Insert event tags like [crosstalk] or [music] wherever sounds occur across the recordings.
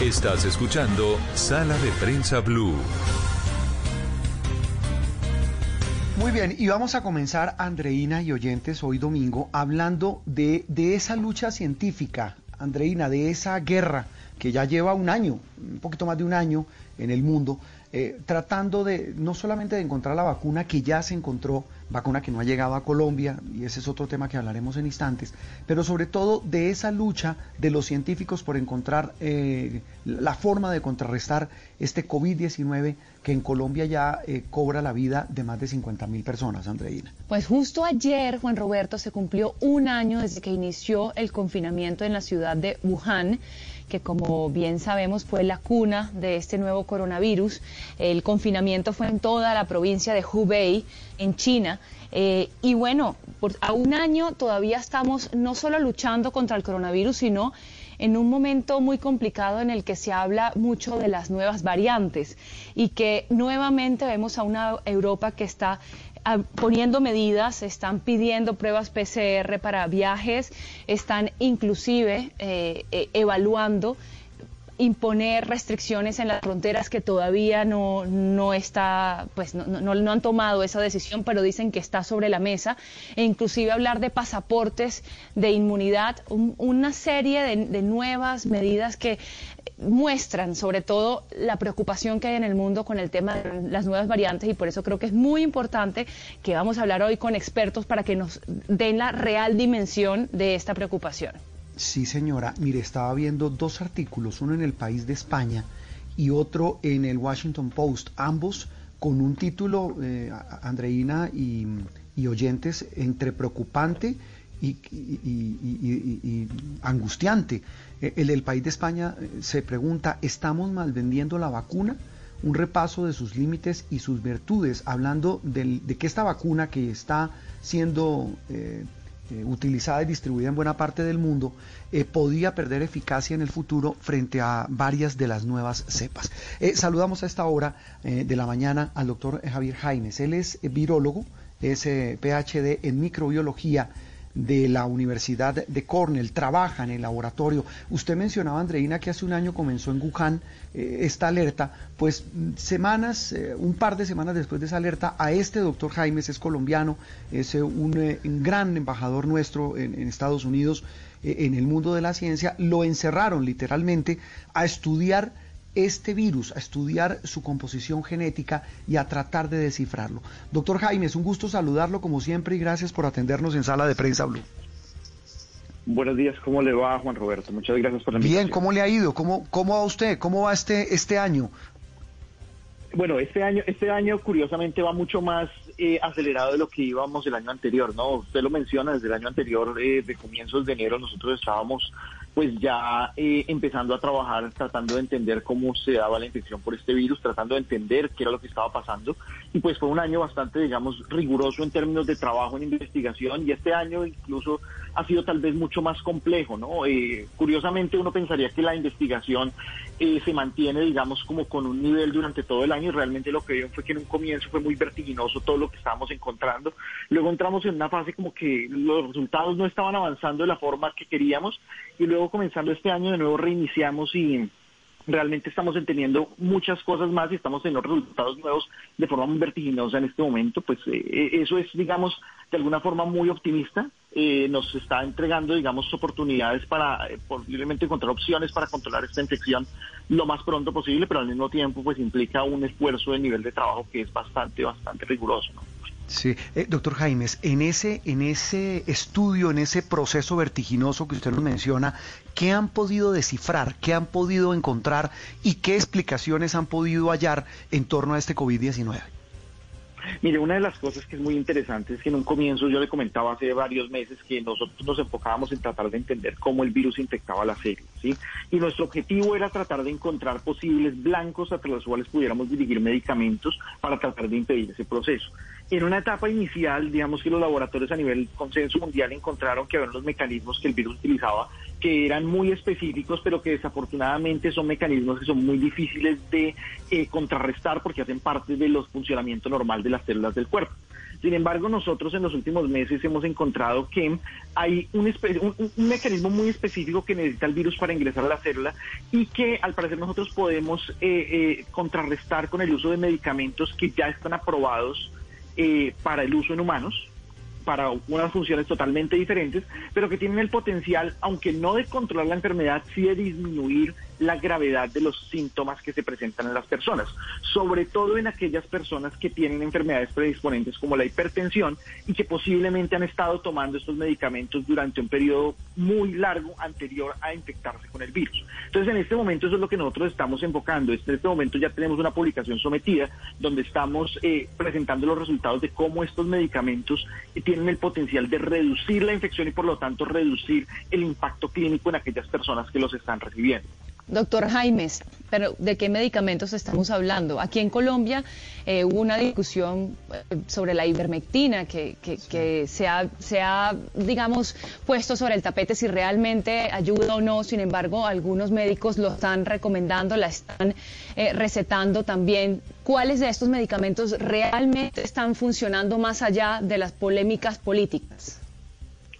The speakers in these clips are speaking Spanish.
Estás escuchando Sala de Prensa Blue. Muy bien, y vamos a comenzar, Andreina y oyentes, hoy domingo, hablando de, de esa lucha científica, Andreina, de esa guerra que ya lleva un año, un poquito más de un año en el mundo, eh, tratando de no solamente de encontrar la vacuna que ya se encontró, vacuna que no ha llegado a Colombia, y ese es otro tema que hablaremos en instantes, pero sobre todo de esa lucha de los científicos por encontrar eh, la forma de contrarrestar este COVID-19 que en Colombia ya eh, cobra la vida de más de 50 mil personas, Andreina. Pues justo ayer, Juan Roberto, se cumplió un año desde que inició el confinamiento en la ciudad de Wuhan que como bien sabemos fue la cuna de este nuevo coronavirus. El confinamiento fue en toda la provincia de Hubei, en China. Eh, y bueno, por, a un año todavía estamos no solo luchando contra el coronavirus, sino en un momento muy complicado en el que se habla mucho de las nuevas variantes y que nuevamente vemos a una Europa que está poniendo medidas, están pidiendo pruebas PCR para viajes, están inclusive eh, eh, evaluando imponer restricciones en las fronteras que todavía no, no está, pues no, no, han tomado esa decisión, pero dicen que está sobre la mesa, e inclusive hablar de pasaportes de inmunidad, una serie de, de, nuevas medidas que muestran sobre todo la preocupación que hay en el mundo con el tema de las nuevas variantes y por eso creo que es muy importante que vamos a hablar hoy con expertos para que nos den la real dimensión de esta preocupación. Sí, señora. Mire, estaba viendo dos artículos, uno en el País de España y otro en el Washington Post, ambos con un título, eh, Andreina y, oyentes, entre preocupante y, angustiante. Eh, el del País de España eh, se pregunta, ¿estamos mal vendiendo la vacuna? Un repaso de sus límites y sus virtudes, hablando de que esta vacuna que está siendo eh, utilizada y distribuida en buena parte del mundo, eh, podía perder eficacia en el futuro frente a varias de las nuevas cepas. Eh, saludamos a esta hora de la mañana al doctor Javier Jaimes. Él es virólogo, es PhD en microbiología de la Universidad de Cornell, trabaja en el laboratorio. Usted mencionaba, Andreina, que hace un año comenzó en Wuhan eh, esta alerta, pues semanas, eh, un par de semanas después de esa alerta, a este doctor Jaimes, es colombiano, es eh, un, gran embajador nuestro en, en Estados Unidos, en el mundo de la ciencia, lo encerraron literalmente a estudiar este virus, a estudiar su composición genética y a tratar de descifrarlo. Doctor Jaime, es un gusto saludarlo como siempre y gracias por atendernos en Sala de Prensa Blue. Buenos días, ¿cómo le va Juan Roberto? Muchas gracias por la invitación. Bien, ¿cómo le ha ido? ¿Cómo, cómo va usted? ¿Cómo va este, este año? Bueno, este año, este año curiosamente va mucho más eh, acelerado de lo que íbamos el año anterior, ¿no? Usted lo menciona, desde el año anterior, eh, de comienzos de enero, nosotros estábamos pues ya eh, empezando a trabajar, tratando de entender cómo se daba la infección por este virus, tratando de entender qué era lo que estaba pasando. Y pues fue un año bastante, digamos, riguroso en términos de trabajo en investigación y este año incluso ha sido tal vez mucho más complejo, ¿no? Eh, curiosamente uno pensaría que la investigación eh, se mantiene, digamos, como con un nivel durante todo el año y realmente lo que vieron fue que en un comienzo fue muy vertiginoso todo lo que estábamos encontrando. Luego entramos en una fase como que los resultados no estaban avanzando de la forma que queríamos y luego comenzando este año de nuevo reiniciamos y realmente estamos entendiendo muchas cosas más y estamos teniendo resultados nuevos de forma muy vertiginosa en este momento, pues eh, eh, eso es, digamos, de alguna forma muy optimista. Eh, nos está entregando, digamos, oportunidades para posiblemente encontrar opciones para controlar esta infección lo más pronto posible, pero al mismo tiempo, pues implica un esfuerzo de nivel de trabajo que es bastante, bastante riguroso. ¿no? Sí, eh, doctor Jaimes, en ese, en ese estudio, en ese proceso vertiginoso que usted nos menciona, ¿qué han podido descifrar, qué han podido encontrar y qué explicaciones han podido hallar en torno a este COVID-19? Mire, una de las cosas que es muy interesante es que en un comienzo yo le comentaba hace varios meses que nosotros nos enfocábamos en tratar de entender cómo el virus infectaba las células. ¿sí? Y nuestro objetivo era tratar de encontrar posibles blancos a los cuales pudiéramos dirigir medicamentos para tratar de impedir ese proceso. En una etapa inicial, digamos que los laboratorios a nivel consenso mundial encontraron que había los mecanismos que el virus utilizaba que eran muy específicos, pero que desafortunadamente son mecanismos que son muy difíciles de eh, contrarrestar porque hacen parte de los funcionamiento normal de las células del cuerpo. Sin embargo, nosotros en los últimos meses hemos encontrado que hay un, mecanismo muy específico que necesita el virus para ingresar a la célula y que al parecer nosotros podemos eh, eh, contrarrestar con el uso de medicamentos que ya están aprobados para el uso en humanos para unas funciones totalmente diferentes, pero que tienen el potencial, aunque no de controlar la enfermedad, sí de disminuir la gravedad de los síntomas que se presentan en las personas, sobre todo en aquellas personas que tienen enfermedades predisponentes como la hipertensión y que posiblemente han estado tomando estos medicamentos durante un periodo muy largo anterior a infectarse con el virus. Entonces, en este momento eso es lo que nosotros estamos enfocando. En este momento ya tenemos una publicación sometida donde estamos eh, presentando los resultados de cómo estos medicamentos tienen el potencial de reducir la infección y por lo tanto reducir el impacto clínico en aquellas personas que los están recibiendo. Doctor Jaimes, pero ¿de qué medicamentos estamos hablando? Aquí en Colombia eh, hubo una discusión eh, sobre la ivermectina que, se, ha, digamos, puesto sobre el tapete si realmente ayuda o no. Sin embargo, algunos médicos lo están recomendando, la están eh, recetando también. ¿Cuáles de estos medicamentos realmente están funcionando más allá de las polémicas políticas?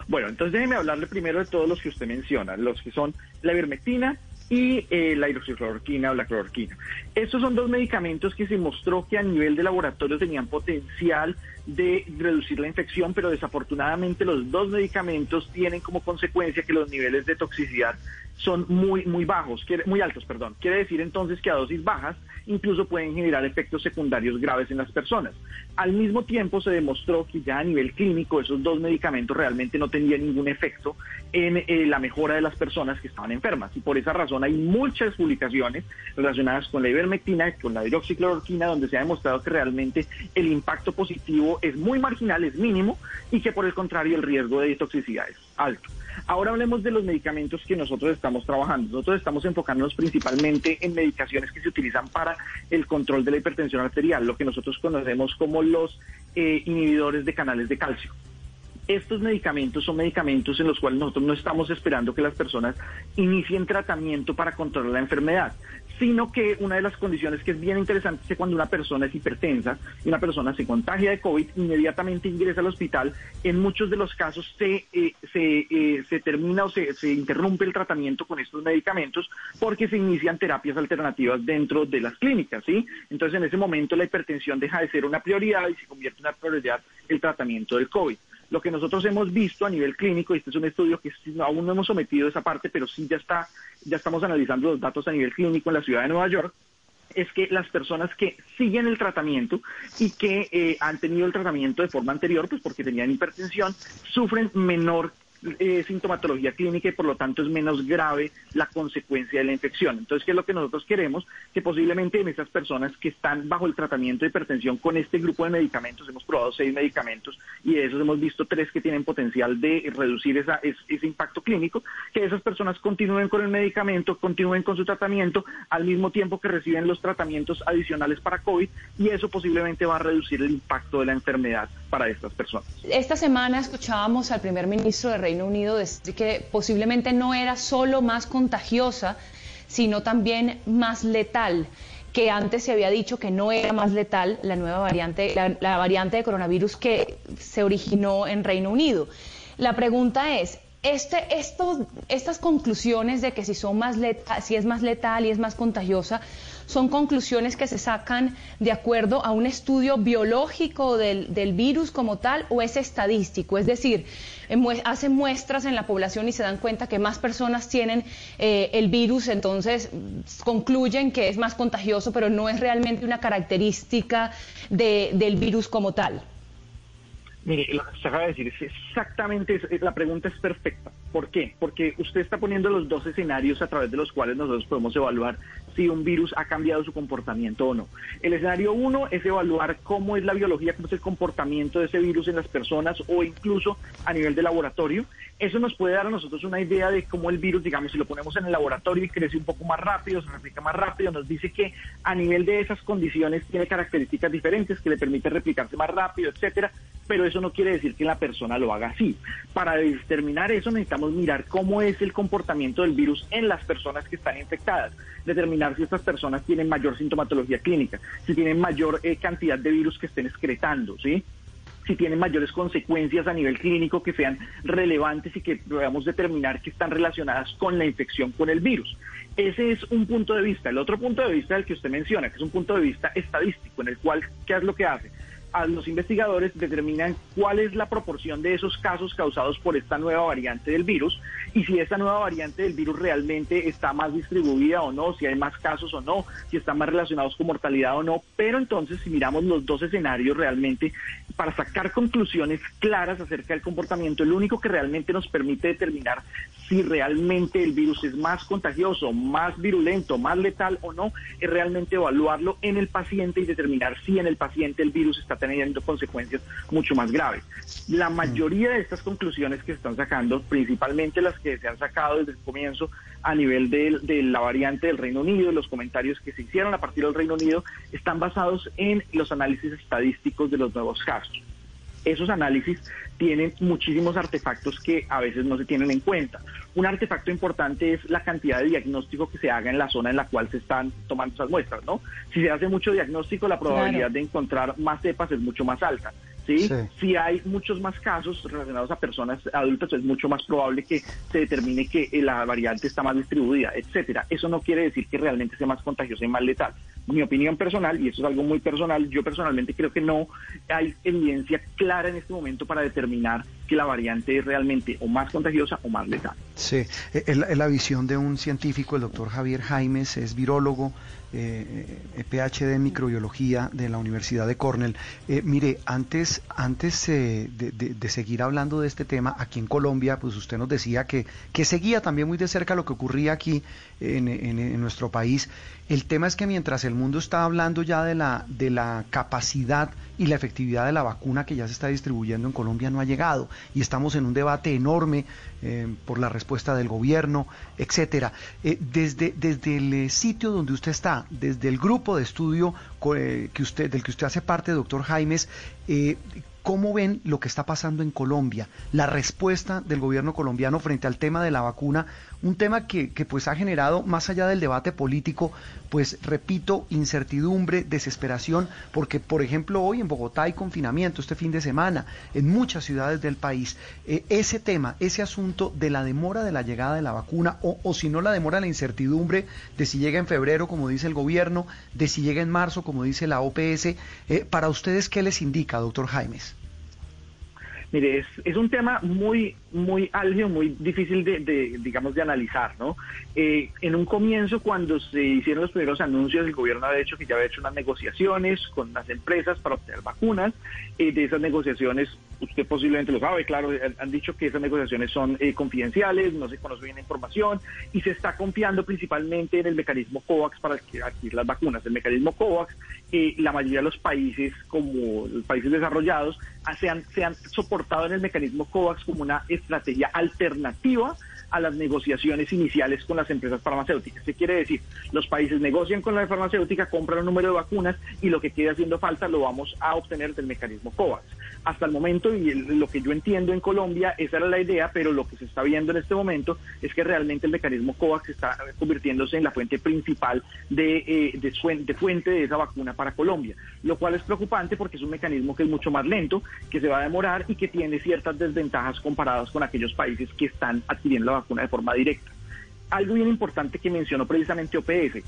Bueno, entonces déjeme hablarle primero de todos los que usted menciona, los que son la ivermectina, y eh, la hidroxicloroquina o la cloroquina. Estos son dos medicamentos que se mostró que a nivel de laboratorio tenían potencial de reducir la infección, pero desafortunadamente los dos medicamentos tienen como consecuencia que los niveles de toxicidad son muy muy bajos, muy altos, perdón. Quiere decir entonces que a dosis bajas incluso pueden generar efectos secundarios graves en las personas. Al mismo tiempo se demostró que ya a nivel clínico esos dos medicamentos realmente no tenían ningún efecto en eh, la mejora de las personas que estaban enfermas y por esa razón hay muchas publicaciones relacionadas con la ivermectina, con la hidroxicloroquina, donde se ha demostrado que realmente el impacto positivo es muy marginal, es mínimo y que por el contrario el riesgo de toxicidad es alto. Ahora hablemos de los medicamentos que nosotros estamos trabajando. Nosotros estamos enfocándonos principalmente en medicaciones que se utilizan para el control de la hipertensión arterial, lo que nosotros conocemos como los eh, inhibidores de canales de calcio. Estos medicamentos son medicamentos en los cuales nosotros no estamos esperando que las personas inicien tratamiento para controlar la enfermedad, sino que una de las condiciones que es bien interesante es que cuando una persona es hipertensa y una persona se contagia de COVID, inmediatamente ingresa al hospital, en muchos de los casos se, eh, se, eh, se, termina o se, se interrumpe el tratamiento con estos medicamentos porque se inician terapias alternativas dentro de las clínicas, ¿sí? Entonces en ese momento la hipertensión deja de ser una prioridad y se convierte en una prioridad el tratamiento del COVID. Lo que nosotros hemos visto a nivel clínico, y este es un estudio que aún no hemos sometido esa parte, pero sí ya está, ya estamos analizando los datos a nivel clínico en la ciudad de Nueva York, es que las personas que siguen el tratamiento y que eh, han tenido el tratamiento de forma anterior, pues porque tenían hipertensión, sufren menor eh, sintomatología clínica y por lo tanto es menos grave la consecuencia de la infección. Entonces, ¿qué es lo que nosotros queremos? Que posiblemente en esas personas que están bajo el tratamiento de hipertensión con este grupo de medicamentos, hemos probado seis medicamentos y de esos hemos visto tres que tienen potencial de reducir esa, ese impacto clínico, que esas personas continúen con el medicamento, continúen con su tratamiento al mismo tiempo que reciben los tratamientos adicionales para COVID y eso posiblemente va a reducir el impacto de la enfermedad para estas personas. Esta semana escuchábamos al primer ministro de Reino Unido que posiblemente no era solo más contagiosa, sino también más letal que antes se había dicho que no era más letal la nueva variante, la, variante de coronavirus que se originó en Reino Unido. La pregunta es, este, estas conclusiones de que si, son más si es más letal y es más contagiosa, son conclusiones que se sacan de acuerdo a un estudio biológico del, del virus como tal o es estadístico. Es decir, hacen muestras en la población y se dan cuenta que más personas tienen eh, el virus, entonces concluyen que es más contagioso, pero no es realmente una característica del virus como tal. Mire, lo se acaba de decir es exactamente, la pregunta es perfecta. ¿Por qué? Porque usted está poniendo los dos escenarios a través de los cuales nosotros podemos evaluar si un virus ha cambiado su comportamiento o no. El escenario uno es evaluar cómo es la biología, cómo es el comportamiento de ese virus en las personas o incluso a nivel de laboratorio. Eso nos puede dar a nosotros una idea de cómo el virus, digamos, si lo ponemos en el laboratorio y crece un poco más rápido, se replica más rápido, nos dice que a nivel de esas condiciones tiene características diferentes que le permite replicarse más rápido, etcétera, pero eso no quiere decir que la persona lo haga así. Para determinar eso necesitamos mirar cómo es el comportamiento del virus en las personas que están infectadas, determinar si estas personas tienen mayor sintomatología clínica, si tienen mayor eh, cantidad de virus que estén excretando, ¿sí? Si tienen mayores consecuencias a nivel clínico que sean relevantes y que podamos determinar que están relacionadas con la infección con el virus. Ese es un punto de vista. El otro punto de vista del que usted menciona, que es un punto de vista estadístico, en el cual, ¿qué es lo que hace? A los investigadores determinan cuál es la proporción de esos casos causados por esta nueva variante del virus y si esta nueva variante del virus realmente está más distribuida o no, si hay más casos o no, si están más relacionados con mortalidad o no. Pero entonces, si miramos los dos escenarios realmente, para sacar conclusiones claras acerca del comportamiento, el único que realmente nos permite determinar si realmente el virus es más contagioso, más virulento, más letal o no, es realmente evaluarlo en el paciente y determinar si en el paciente el virus está teniendo consecuencias mucho más graves. La mayoría de estas conclusiones que se están sacando, principalmente las que se han sacado desde el comienzo a nivel de, de la variante del Reino Unido, los comentarios que se hicieron a partir del Reino Unido, están basados en los análisis estadísticos de los nuevos casos esos análisis tienen muchísimos artefactos que a veces no se tienen en cuenta. Un artefacto importante es la cantidad de diagnóstico que se haga en la zona en la cual se están tomando esas muestras, ¿no? Si se hace mucho diagnóstico, la probabilidad de encontrar más cepas es mucho más alta. ¿Sí? Si hay muchos más casos relacionados a personas adultas, es mucho más probable que se determine que la variante está más distribuida, etcétera. Eso no quiere decir que realmente sea más contagiosa y más letal. Mi opinión personal, y eso es algo muy personal, yo personalmente creo que no hay evidencia clara en este momento para determinar que la variante es realmente o más contagiosa o más letal. Sí, es la visión de un científico, el doctor Javier Jaimes, es virólogo, eh, eh PhD en microbiología de la Universidad de Cornell. Eh, mire, antes, antes eh, de, seguir hablando de este tema, aquí en Colombia, pues usted nos decía que, que seguía también muy de cerca lo que ocurría aquí en, en, nuestro país. El tema es que mientras el mundo está hablando ya de la, de la capacidad y la efectividad de la vacuna que ya se está distribuyendo en Colombia no ha llegado y estamos en un debate enorme por la respuesta del gobierno, etcétera. desde, desde el sitio donde usted está, desde el grupo de estudio eh, que usted, del que usted hace parte, doctor Jaimes, eh, ¿Cómo ven lo que está pasando en Colombia? La respuesta del gobierno colombiano frente al tema de la vacuna, un tema que, pues ha generado, más allá del debate político, pues repito, incertidumbre, desesperación, porque por ejemplo hoy en Bogotá hay confinamiento este fin de semana, en muchas ciudades del país. Eh, ese tema, ese asunto de la demora de la llegada de la vacuna, o, si no la demora, la incertidumbre de si llega en febrero, como dice el gobierno, de si llega en marzo, como dice la OPS, eh, para ustedes, ¿qué les indica, doctor Jaimes? Mire, es, es un tema muy, muy álgido, muy difícil de, digamos, de analizar, ¿no? Eh, en un comienzo, cuando se hicieron los primeros anuncios, el gobierno había hecho que ya había hecho unas negociaciones con las empresas para obtener vacunas. Eh, de esas negociaciones, usted posiblemente lo sabe, claro, han dicho que esas negociaciones son eh, confidenciales, no se conoce bien la información y se está confiando principalmente en el mecanismo COVAX para adquirir las vacunas. El mecanismo COVAX, la mayoría de los países, como los países desarrollados, se han, se han soportado en el mecanismo COVAX como una estrategia alternativa a las negociaciones iniciales con las empresas farmacéuticas. ¿Qué quiere decir? Los países negocian con la farmacéutica, compran un número de vacunas y lo que quede haciendo falta lo vamos a obtener del mecanismo COVAX. Hasta el momento, y lo que yo entiendo en Colombia, esa era la idea, pero lo que se está viendo en este momento es que realmente el mecanismo COVAX está convirtiéndose en la fuente principal de, eh, de, de fuente de esa vacuna para Colombia, lo cual es preocupante porque es un mecanismo que es mucho más lento, que se va a demorar y que tiene ciertas desventajas comparadas con aquellos países que están adquiriendo la vacuna de forma directa. Algo bien importante que mencionó precisamente OPS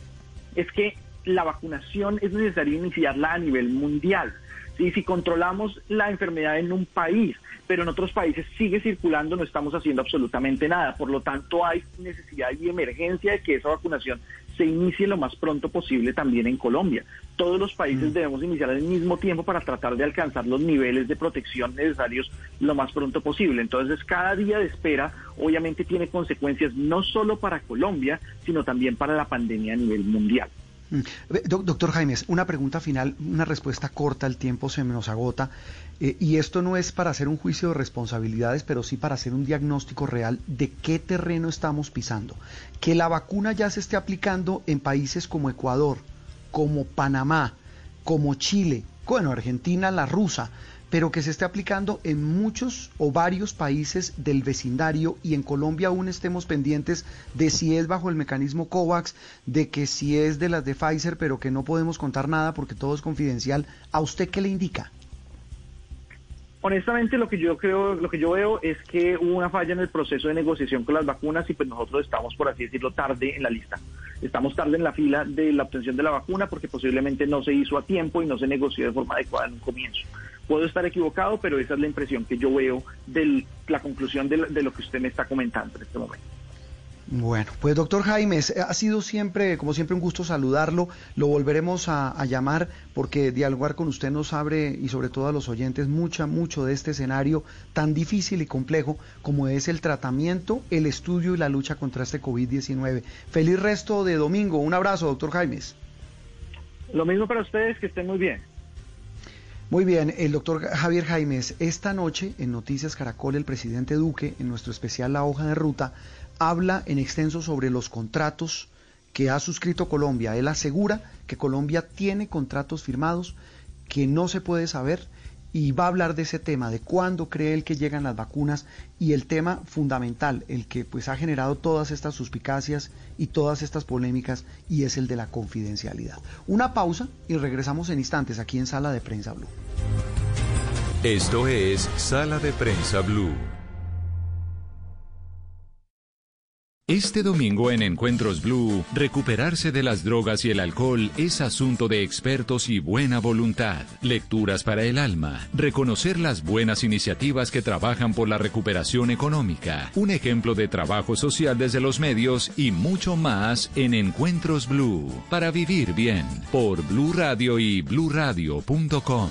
es que la vacunación es necesario iniciarla a nivel mundial. ¿sí? Si controlamos la enfermedad en un país, pero en otros países sigue circulando, no estamos haciendo absolutamente nada. Por lo tanto, hay necesidad y emergencia de que esa vacunación se inicie lo más pronto posible también en Colombia. Todos los países Mm. debemos iniciar al mismo tiempo para tratar de alcanzar los niveles de protección necesarios lo más pronto posible. Entonces, cada día de espera obviamente tiene consecuencias no solo para Colombia, sino también para la pandemia a nivel mundial. Mm. Doctor Jaimes, una pregunta final, una respuesta corta, el tiempo se nos agota. eh, y esto no es para hacer un juicio de responsabilidades, pero sí para hacer un diagnóstico real de qué terreno estamos pisando. Que la vacuna ya se esté aplicando en países como Ecuador, como Panamá, como Chile, bueno, Argentina, la rusa, pero que se esté aplicando en muchos o varios países del vecindario y en Colombia aún estemos pendientes de si es bajo el mecanismo COVAX, de que si es de las de Pfizer, pero que no podemos contar nada porque todo es confidencial. ¿A usted qué le indica? Honestamente, lo que yo creo, lo que yo veo es que hubo una falla en el proceso de negociación con las vacunas y pues nosotros estamos, por así decirlo, tarde en la lista. Estamos tarde en la fila de la obtención de la vacuna porque posiblemente no se hizo a tiempo y no se negoció de forma adecuada en un comienzo. Puedo estar equivocado, pero esa es la impresión que yo veo de la conclusión de, de lo que usted me está comentando en este momento. Bueno, pues doctor Jaimes, ha sido siempre, como siempre, un gusto saludarlo. Lo volveremos a, a, llamar porque dialogar con usted nos abre y sobre todo a los oyentes mucha, mucho de este escenario tan difícil y complejo como es el tratamiento, el estudio y la lucha contra este COVID-19. Feliz resto de domingo. Un abrazo, doctor Jaimes. Lo mismo para ustedes, que estén muy bien. Muy bien, el doctor Javier Jaimes, esta noche en Noticias Caracol, el presidente Duque, en nuestro especial La Hoja de Ruta, habla en extenso sobre los contratos que ha suscrito Colombia. Él asegura que Colombia tiene contratos firmados que no se puede saber y va a hablar de ese tema, de cuándo cree él que llegan las vacunas y el tema fundamental, el que pues ha generado todas estas suspicacias y todas estas polémicas y es el de la confidencialidad. Una pausa y regresamos en instantes aquí en Sala de Prensa Blue. Esto es Sala de Prensa Blue. Este domingo en Encuentros Blue, recuperarse de las drogas y el alcohol es asunto de expertos y buena voluntad. Lecturas para el alma, reconocer las buenas iniciativas que trabajan por la recuperación económica, un ejemplo de trabajo social desde los medios y mucho más en Encuentros Blue. Para vivir bien, por Blue Radio y bluradio.com.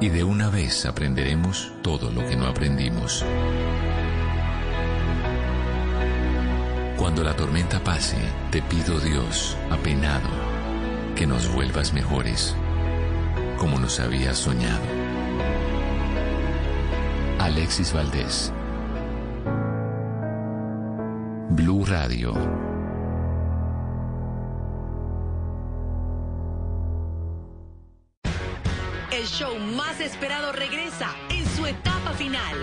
y de una vez aprenderemos todo lo que no aprendimos. Cuando la tormenta pase, te pido Dios, apenado, que nos vuelvas mejores, como nos habías soñado. Alexis Valdés. Blue Radio. Más esperado regresa en su etapa final.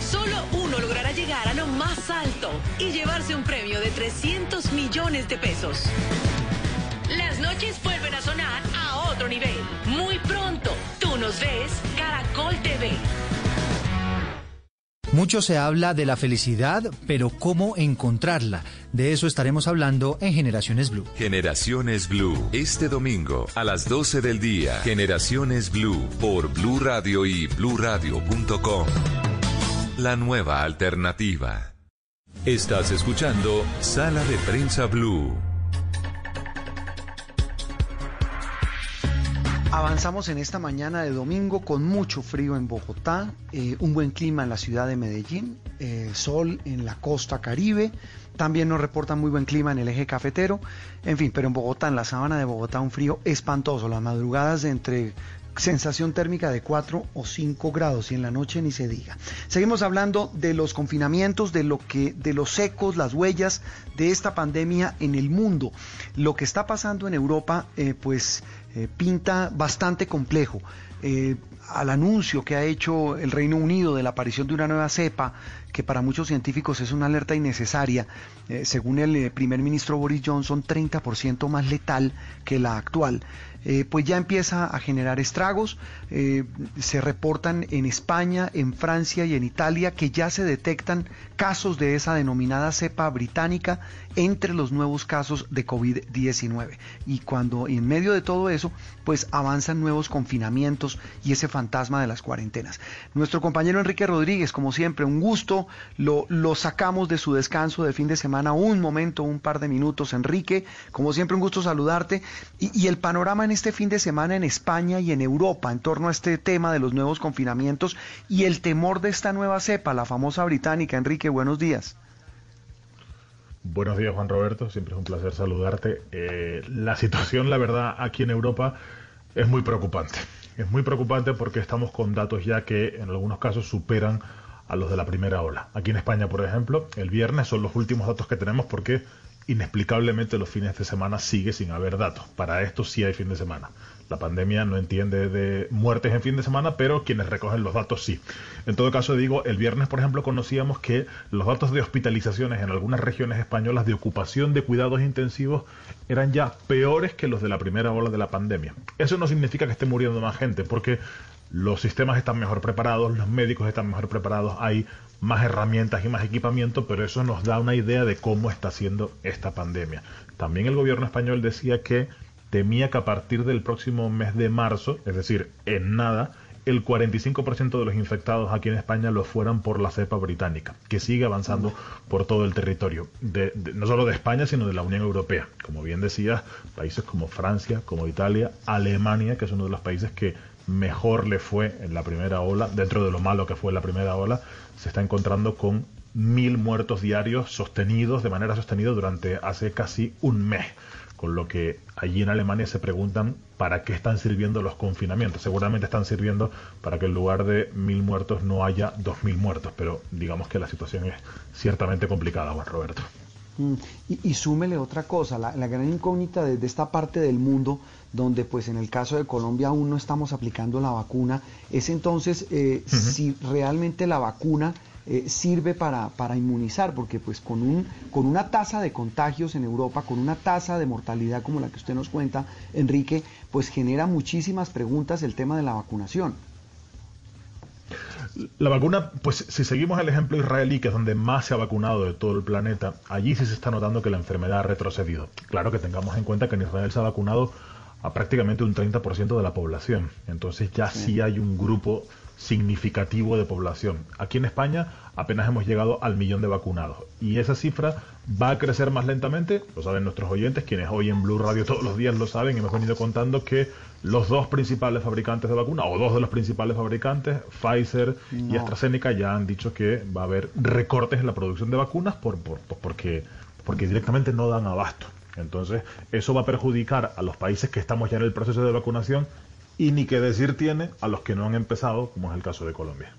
Solo uno logrará llegar a lo más alto y llevarse un premio de 300 millones de pesos. Las noches vuelven a sonar a otro nivel. Muy pronto, tú nos ves, Caracol TV. Mucho se habla de la felicidad, pero ¿cómo encontrarla? De eso estaremos hablando en Generaciones Blue. Generaciones Blue, este domingo a las 12 del día. Generaciones Blue por Blue Radio y bluradio.com. La nueva alternativa. Estás escuchando Sala de Prensa Blue. Avanzamos en esta mañana de domingo con mucho frío en Bogotá, eh, un buen clima en la ciudad de Medellín, eh, sol en la costa caribe, también nos reportan muy buen clima en el eje cafetero, en fin, pero en Bogotá, en la sabana de Bogotá, un frío espantoso, las madrugadas de entre sensación térmica de 4 o 5 grados y en la noche ni se diga. Seguimos hablando de los confinamientos, de lo que de los ecos, las huellas de esta pandemia en el mundo. Lo que está pasando en Europa eh, pues eh, pinta bastante complejo. Eh, al anuncio que ha hecho el Reino Unido de la aparición de una nueva cepa, que para muchos científicos es una alerta innecesaria, según el primer ministro Boris Johnson, 30% más letal que la actual. Eh, pues ya empieza a generar estragos. Eh, se reportan en España, en Francia y en Italia que ya se detectan casos de esa denominada cepa británica entre los nuevos casos de COVID-19. Y cuando en medio de todo eso, pues avanzan nuevos confinamientos y ese fantasma de las cuarentenas. Nuestro compañero Enrique Rodríguez, como siempre, un gusto, lo, sacamos de su descanso de fin de semana un momento, un par de minutos. Enrique, como siempre, un gusto saludarte. Y el panorama en este fin de semana en España y en Europa en torno a este tema de los nuevos confinamientos y el temor de esta nueva cepa, la famosa británica. Enrique, buenos días. Buenos días, Juan Roberto. Siempre es un placer saludarte. Eh, la situación, la verdad, aquí en Europa es muy preocupante. Es muy preocupante porque estamos con datos ya que en algunos casos superan a los de la primera ola. Aquí en España, por ejemplo, el viernes son los últimos datos que tenemos porque inexplicablemente los fines de semana sigue sin haber datos. Para esto sí hay fin de semana. La pandemia no entiende de muertes en fin de semana, pero quienes recogen los datos sí. En todo caso, digo, el viernes, por ejemplo, conocíamos que los datos de hospitalizaciones en algunas regiones españolas de ocupación de cuidados intensivos eran ya peores que los de la primera ola de la pandemia. Eso no significa que esté muriendo más gente, porque los sistemas están mejor preparados, los médicos están mejor preparados, hay más herramientas y más equipamiento, pero eso nos da una idea de cómo está siendo esta pandemia. También el gobierno español decía que temía que a partir del próximo mes de marzo, es decir, en nada, el 45% de los infectados aquí en España lo fueran por la cepa británica, que sigue avanzando por todo el territorio, de, no solo de España, sino de la Unión Europea. Como bien decías, países como Francia, como Italia, Alemania, que es uno de los países que mejor le fue en la primera ola, dentro de lo malo que fue la primera ola, se está encontrando con mil muertos diarios sostenidos, de manera sostenida durante hace casi un mes. Con lo que allí en Alemania se preguntan para qué están sirviendo los confinamientos. Seguramente están sirviendo para que en lugar de mil muertos no haya dos mil muertos, pero digamos que la situación es ciertamente complicada, Juan Roberto. Mm, y, súmele otra cosa, la, gran incógnita desde esta parte del mundo, donde pues en el caso de Colombia aún no estamos aplicando la vacuna, es entonces eh, si realmente la vacuna eh, sirve para, para, inmunizar, porque pues con, un, con una tasa de contagios en Europa, con una tasa de mortalidad como la que usted nos cuenta, Enrique, pues genera muchísimas preguntas el tema de la vacunación. La vacuna, pues si seguimos el ejemplo israelí, que es donde más se ha vacunado de todo el planeta, allí sí se está notando que la enfermedad ha retrocedido. Claro que tengamos en cuenta que en Israel se ha vacunado a prácticamente un 30% de la población. Entonces ya sí hay un grupo significativo de población. Aquí en España apenas hemos llegado al millón de vacunados y esa cifra va a crecer más lentamente, lo saben nuestros oyentes, quienes hoy en Blue Radio todos los días lo saben, hemos venido contando que los dos principales fabricantes de vacunas, o dos de los principales fabricantes, Pfizer y AstraZeneca, ya han dicho que va a haber recortes en la producción de vacunas por, por, porque, porque directamente no dan abasto. Entonces, eso va a perjudicar a los países que estamos ya en el proceso de vacunación y ni qué decir tiene a los que no han empezado, como es el caso de Colombia.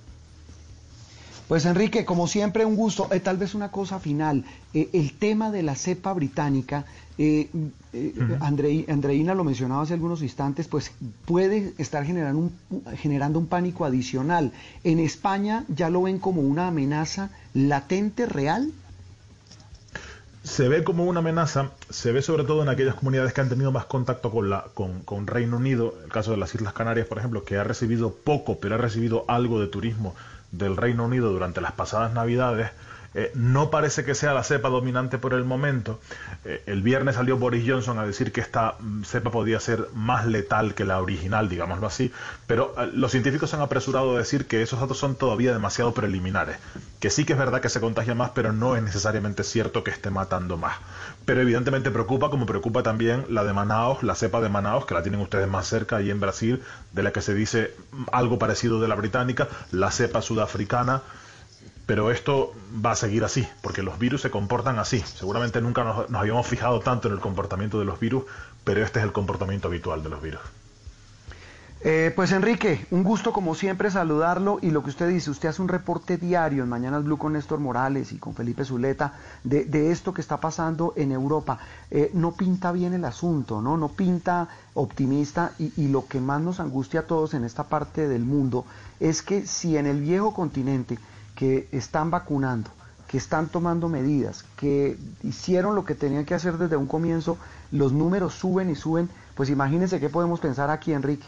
Pues Enrique, como siempre, un gusto. Eh, tal vez una cosa final. Eh, el tema de la cepa británica, eh, Andreina lo mencionaba hace algunos instantes, pues puede estar generando un, generando un pánico adicional. ¿En España ya lo ven como una amenaza latente, real? Se ve como una amenaza, se ve sobre todo en aquellas comunidades que han tenido más contacto con, la, con, con, Reino Unido, el caso de las Islas Canarias, por ejemplo, que ha recibido poco, pero ha recibido algo de turismo del Reino Unido durante las pasadas Navidades. Eh, no parece que sea la cepa dominante por el momento. Eh, el viernes salió Boris Johnson a decir que esta mm, cepa podía ser más letal que la original, digámoslo así, pero eh, los científicos han apresurado a decir que esos datos son todavía demasiado preliminares, que sí que es verdad que se contagia más, pero no es necesariamente cierto que esté matando más. Pero evidentemente preocupa, como preocupa también la de Manaos, la cepa de Manaos, que la tienen ustedes más cerca ahí en Brasil, de la que se dice algo parecido de la británica, la cepa sudafricana pero esto va a seguir así, porque los virus se comportan así. Seguramente nunca nos, habíamos fijado tanto en el comportamiento de los virus, pero este es el comportamiento habitual de los virus. Eh, pues Enrique, un gusto como siempre saludarlo y lo que usted dice, usted hace un reporte diario en Mañanas Blue con Néstor Morales y con Felipe Zuleta de, esto que está pasando en Europa. Eh, no pinta bien el asunto, ¿no? No pinta optimista y, y lo que más nos angustia a todos en esta parte del mundo es que si en el viejo continente que están vacunando, que están tomando medidas, que hicieron lo que tenían que hacer desde un comienzo, los números suben y suben, pues imagínense qué podemos pensar aquí, Enrique.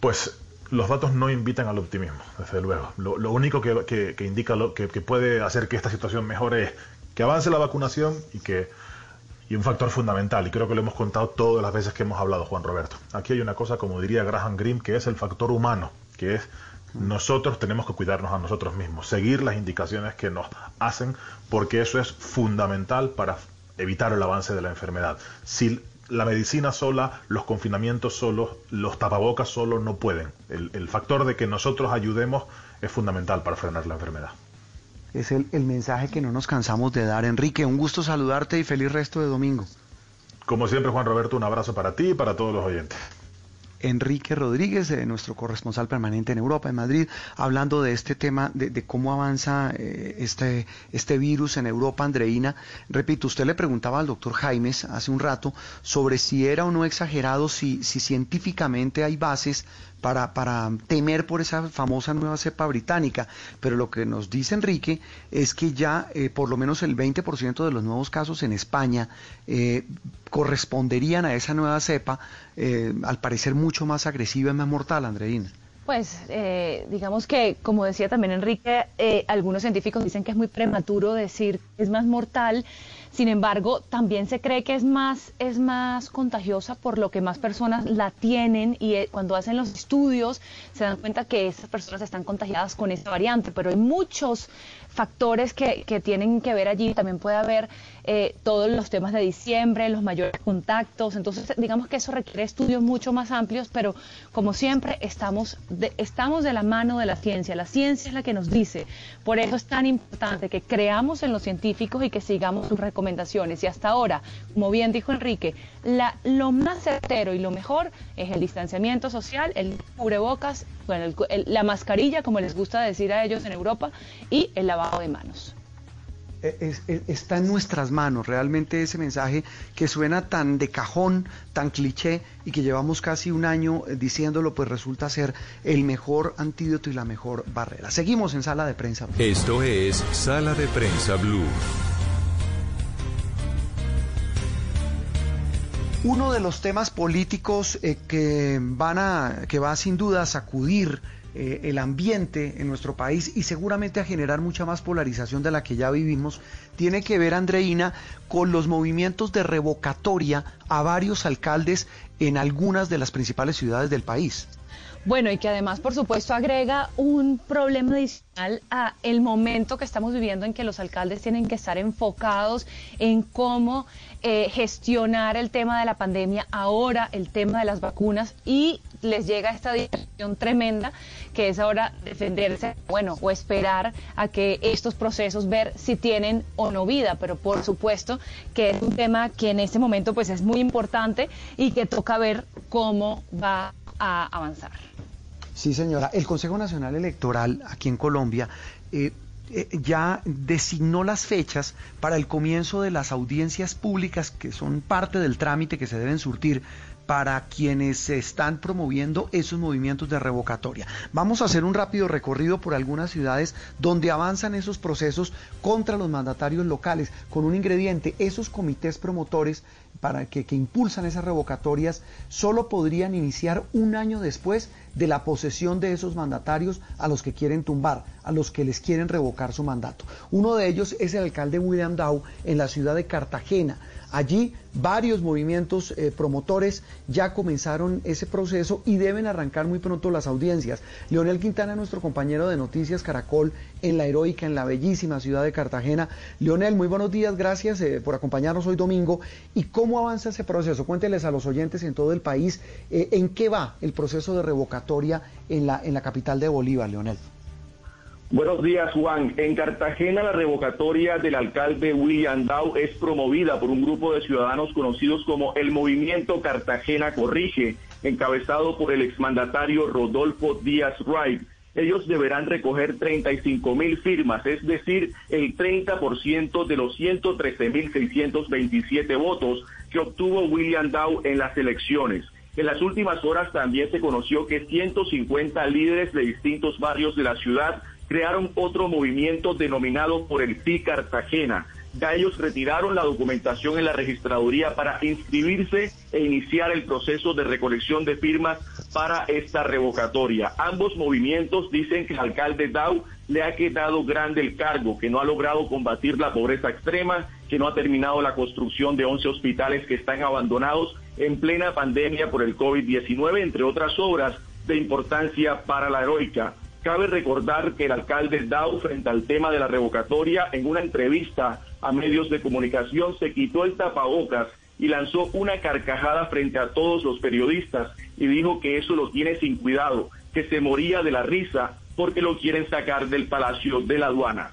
Pues los datos no invitan al optimismo, desde luego. Lo, único que, indica lo, que, puede hacer que esta situación mejore es que avance la vacunación y que y un factor fundamental, y creo que lo hemos contado todas las veces que hemos hablado, Juan Roberto. Aquí hay una cosa, como diría Graham Greene, que es el factor humano, que es nosotros tenemos que cuidarnos a nosotros mismos, seguir las indicaciones que nos hacen, porque eso es fundamental para evitar el avance de la enfermedad. Si la medicina sola, los confinamientos solos, los tapabocas solos no pueden. El, factor de que nosotros ayudemos es fundamental para frenar la enfermedad. Es el, el mensaje que no nos cansamos de dar. Enrique, un gusto saludarte y feliz resto de domingo. Como siempre, Juan Roberto, un abrazo para ti y para todos los oyentes. Enrique Rodríguez, eh, nuestro corresponsal permanente en Europa, en Madrid, hablando de este tema, de, cómo avanza eh, este, este virus en Europa, Andreina. Repito, usted le preguntaba al doctor Jaimes hace un rato sobre si era o no exagerado, si, si científicamente hay bases para, para temer por esa famosa nueva cepa británica. Pero lo que nos dice Enrique es que ya eh, por lo menos el 20% de los nuevos casos en España eh, corresponderían a esa nueva cepa, eh, al parecer mucho más agresiva y más mortal, Andreina. Pues digamos que, como decía también Enrique, algunos científicos dicen que es muy prematuro decir que es más mortal. Sin embargo, también se cree que es más, es más contagiosa por lo que más personas la tienen y eh, cuando hacen los estudios se dan cuenta que esas personas están contagiadas con esta variante, pero hay muchos factores que, que tienen que ver allí. También puede haber eh, todos los temas de diciembre, los mayores contactos. Entonces, digamos que eso requiere estudios mucho más amplios, pero como siempre, estamos de, estamos de la mano de la ciencia. La ciencia es la que nos dice. Por eso es tan importante que creamos en los científicos y que sigamos sus recomendaciones. Y hasta ahora, como bien dijo Enrique, la, lo más certero y lo mejor es el distanciamiento social, el cubrebocas, bueno, la mascarilla, como les gusta decir a ellos en Europa, y el lavado de manos. Eh, está en nuestras manos realmente ese mensaje que suena tan de cajón, tan cliché y que llevamos casi un año eh, diciéndolo, pues resulta ser el mejor antídoto y la mejor barrera. Seguimos en Sala de Prensa. Blue. Esto es Sala de Prensa Blue. Uno de los temas políticos eh, que van a que va sin duda a sacudir eh, el ambiente en nuestro país y seguramente a generar mucha más polarización de la que ya vivimos, tiene que ver, Andreina, con los movimientos de revocatoria a varios alcaldes en algunas de las principales ciudades del país. Bueno, y que además, por supuesto, agrega un problema adicional a el momento que estamos viviendo en que los alcaldes tienen que estar enfocados en cómo eh, gestionar el tema de la pandemia, ahora el tema de las vacunas y les llega esta distracción tremenda que es ahora defenderse, bueno, o esperar a que estos procesos ver si tienen o no vida, pero por supuesto que es un tema que en este momento pues es muy importante y que toca ver cómo va a avanzar. Sí, señora. El Consejo Nacional Electoral aquí en Colombia eh, eh, ya designó las fechas para el comienzo de las audiencias públicas que son parte del trámite que se deben surtir para quienes están promoviendo esos movimientos de revocatoria. Vamos a hacer un rápido recorrido por algunas ciudades donde avanzan esos procesos contra los mandatarios locales, con un ingrediente, esos comités promotores para que, que, impulsan esas revocatorias solo podrían iniciar un año después de la posesión de esos mandatarios a los que quieren tumbar. a los que les quieren revocar su mandato. Uno de ellos es el alcalde William Dow en la ciudad de Cartagena. Allí varios movimientos eh, promotores ya comenzaron ese proceso y deben arrancar muy pronto las audiencias. Leonel Quintana, nuestro compañero de Noticias Caracol en la heroica, en la bellísima ciudad de Cartagena. Leonel, muy buenos días, gracias eh, por acompañarnos hoy domingo. ¿Y cómo avanza ese proceso? Cuénteles a los oyentes en todo el país eh, en qué va el proceso de revocatoria en la, en la capital de Bolívar, Leonel. Buenos días, Juan. En Cartagena, la revocatoria del alcalde William Dow es promovida por un grupo de ciudadanos conocidos como el Movimiento Cartagena Corrige, encabezado por el exmandatario Rodolfo Díaz Wright. Ellos deberán recoger 35 mil firmas, es decir, el 30% de los 113 mil 627 votos que obtuvo William Dow en las elecciones. En las últimas horas también se conoció que 150 líderes de distintos barrios de la ciudad crearon otro movimiento denominado por el Sí Cartagena. Ya ellos retiraron la documentación en la registraduría para inscribirse e iniciar el proceso de recolección de firmas para esta revocatoria. Ambos movimientos dicen que el alcalde Dow le ha quedado grande el cargo, que no ha logrado combatir la pobreza extrema, que no ha terminado la construcción de 11 hospitales que están abandonados en plena pandemia por el COVID-19, entre otras obras de importancia para la heroica. Cabe recordar que el alcalde Dow, frente al tema de la revocatoria, en una entrevista a medios de comunicación, se quitó el tapabocas y lanzó una carcajada frente a todos los periodistas y dijo que eso lo tiene sin cuidado, que se moría de la risa porque lo quieren sacar del palacio de la aduana.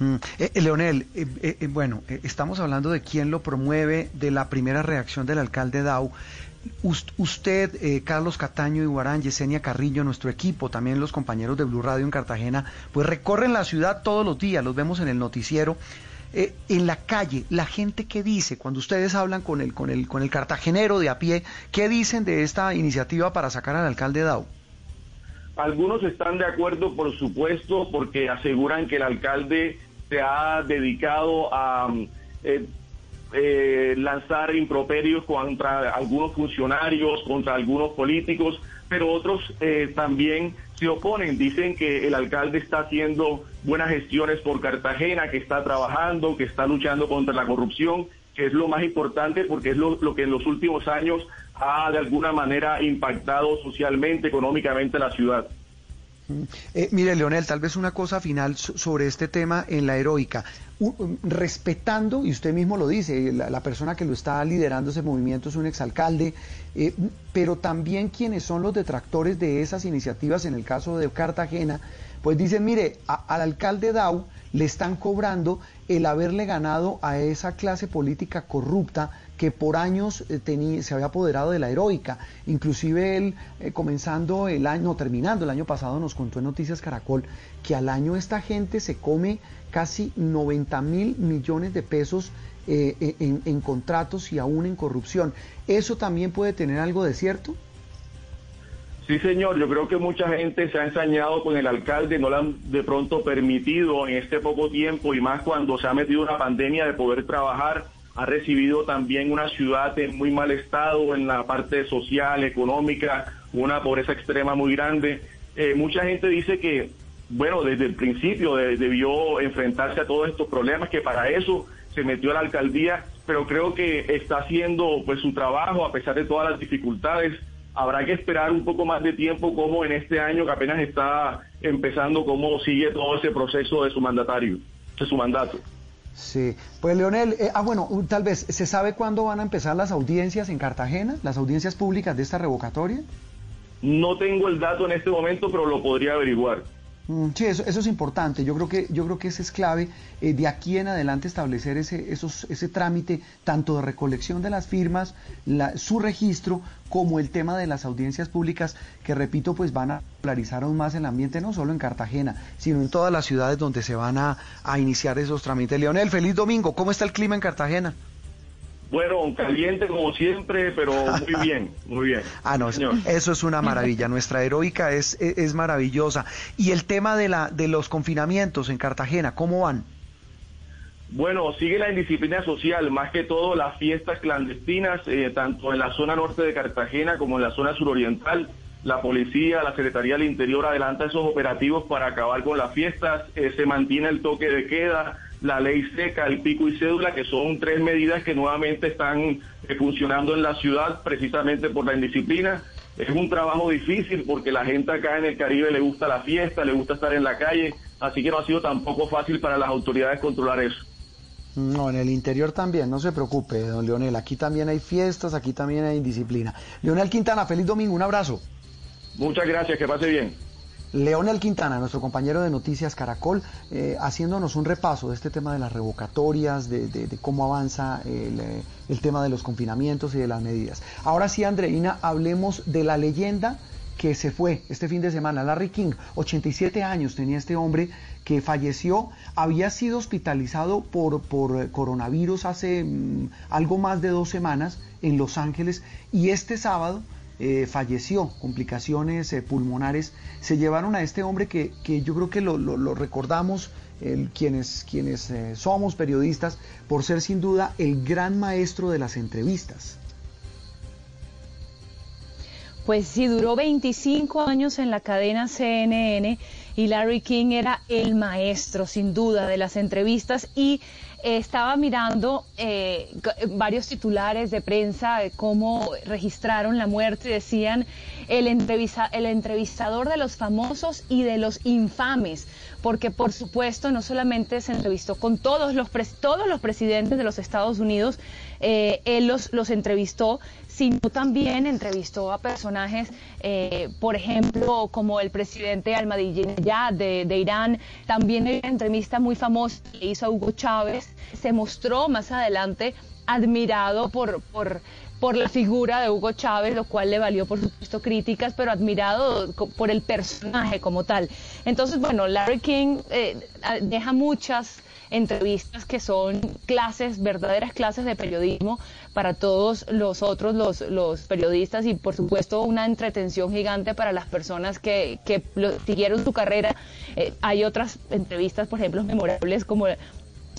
Mm. Eh, eh, Leonel, eh, bueno, estamos hablando de quién lo promueve, de la primera reacción del alcalde Dow, usted, eh, Carlos Cataño y Guarán, Yesenia Carrillo, nuestro equipo, también los compañeros de Blue Radio en Cartagena, pues recorren la ciudad todos los días, los vemos en el noticiero. Eh, en la calle, la gente qué dice cuando ustedes hablan con el, con el, con el cartagenero de a pie, ¿qué dicen de esta iniciativa para sacar al alcalde Dau? Algunos están de acuerdo, por supuesto, porque aseguran que el alcalde se ha dedicado a eh, eh, lanzar improperios contra algunos funcionarios, contra algunos políticos, pero otros eh, también se oponen. Dicen que el alcalde está haciendo buenas gestiones por Cartagena, que está trabajando, que está luchando contra la corrupción, que es lo más importante porque es lo, que en los últimos años ha de alguna manera impactado socialmente, económicamente la ciudad. Eh, mire, Leonel, tal vez una cosa final sobre este tema en la heroica. respetando, y usted mismo lo dice, la, persona que lo está liderando ese movimiento es un exalcalde, eh, pero también quienes son los detractores de esas iniciativas, en el caso de Cartagena, pues dicen, mire, al alcalde Dau le están cobrando el haberle ganado a esa clase política corrupta que por años eh, se había apoderado de la heroica. Inclusive él, eh, comenzando el año, terminando el año pasado, nos contó en Noticias Caracol que al año esta gente se come casi 90 mil millones de pesos eh, en, en contratos y aún en corrupción. ¿Eso también puede tener algo de cierto? Sí, señor, yo creo que mucha gente se ha ensañado con el alcalde, no le han de pronto permitido en este poco tiempo y más cuando se ha metido una pandemia de poder trabajar ha recibido también una ciudad en muy mal estado en la parte social, económica, una pobreza extrema muy grande. Eh, mucha gente dice que, bueno, desde el principio debió enfrentarse a todos estos problemas, que para eso se metió a la alcaldía, pero creo que está haciendo pues su trabajo a pesar de todas las dificultades. Habrá que esperar un poco más de tiempo como en este año que apenas está empezando, cómo sigue todo ese proceso de su mandatario, de su mandato. Sí, pues Leonel, eh, ah bueno, tal vez, ¿se sabe cuándo van a empezar las audiencias en Cartagena, las audiencias públicas de esta revocatoria? No tengo el dato en este momento, pero lo podría averiguar. Mm, sí, eso, es importante. Yo creo que, yo creo que ese es clave eh, de aquí en adelante establecer ese, esos, ese trámite tanto de recolección de las firmas, su registro, como el tema de las audiencias públicas, que repito, pues van a polarizar aún más el ambiente, no solo en Cartagena, sino en todas las ciudades donde se van a, a iniciar esos trámites. Leonel, feliz domingo. ¿Cómo está el clima en Cartagena? Bueno, caliente como siempre, pero muy [laughs] bien, muy bien. ah, no, eso es una maravilla. Nuestra heroica es, es, maravillosa. Y el tema de, la, de los confinamientos en Cartagena, ¿cómo van? Bueno, sigue la indisciplina social, más que todo las fiestas clandestinas, eh, tanto en la zona norte de Cartagena como en la zona suroriental. la policía, la Secretaría del Interior adelanta esos operativos para acabar con las fiestas, eh, se mantiene el toque de queda, la ley seca, el pico y cédula, que son tres medidas que nuevamente están eh, funcionando en la ciudad precisamente por la indisciplina. Es un trabajo difícil porque la gente acá en el Caribe le gusta la fiesta, le gusta estar en la calle, así que no ha sido tampoco fácil para las autoridades controlar eso. No, en el interior también, no se preocupe, don Leonel. Aquí también hay fiestas, aquí también hay indisciplina. Leonel Quintana, feliz domingo, un abrazo. Muchas gracias, que pase bien. Leonel Quintana, nuestro compañero de Noticias Caracol, eh, haciéndonos un repaso de este tema de las revocatorias, de, cómo avanza el, eh, el, tema de los confinamientos y de las medidas. Ahora sí, Andreina, hablemos de la leyenda que se fue este fin de semana. Larry King, 87 años tenía este hombre que falleció, había sido hospitalizado por, por coronavirus hace mm, algo más de dos semanas en Los Ángeles y este sábado eh, falleció, complicaciones eh, pulmonares, se llevaron a este hombre que, que yo creo que lo, lo, recordamos quienes, quienes eh, somos periodistas por ser sin duda el gran maestro de las entrevistas. Pues sí, duró 25 años en la cadena CNN y Larry King era el maestro, sin duda, de las entrevistas y estaba mirando eh, varios titulares de prensa de cómo registraron la muerte y decían el, el entrevistador de los famosos y de los infames, porque por supuesto no solamente se entrevistó con todos los, todos los presidentes de los Estados Unidos, eh, él los, los entrevistó, sino también entrevistó a personajes, eh, por ejemplo, como el presidente Ahmadinejad de, de Irán, también hay una entrevista muy famosa que hizo a Hugo Chávez, se mostró más adelante admirado por, por, por la figura de Hugo Chávez, lo cual le valió, por supuesto, críticas, pero admirado por el personaje como tal. Entonces, bueno, Larry King eh, deja muchas entrevistas que son clases, verdaderas clases de periodismo para todos los otros, los, los periodistas y por supuesto una entretención gigante para las personas que, que siguieron su carrera. Eh, hay otras entrevistas, por ejemplo, memorables como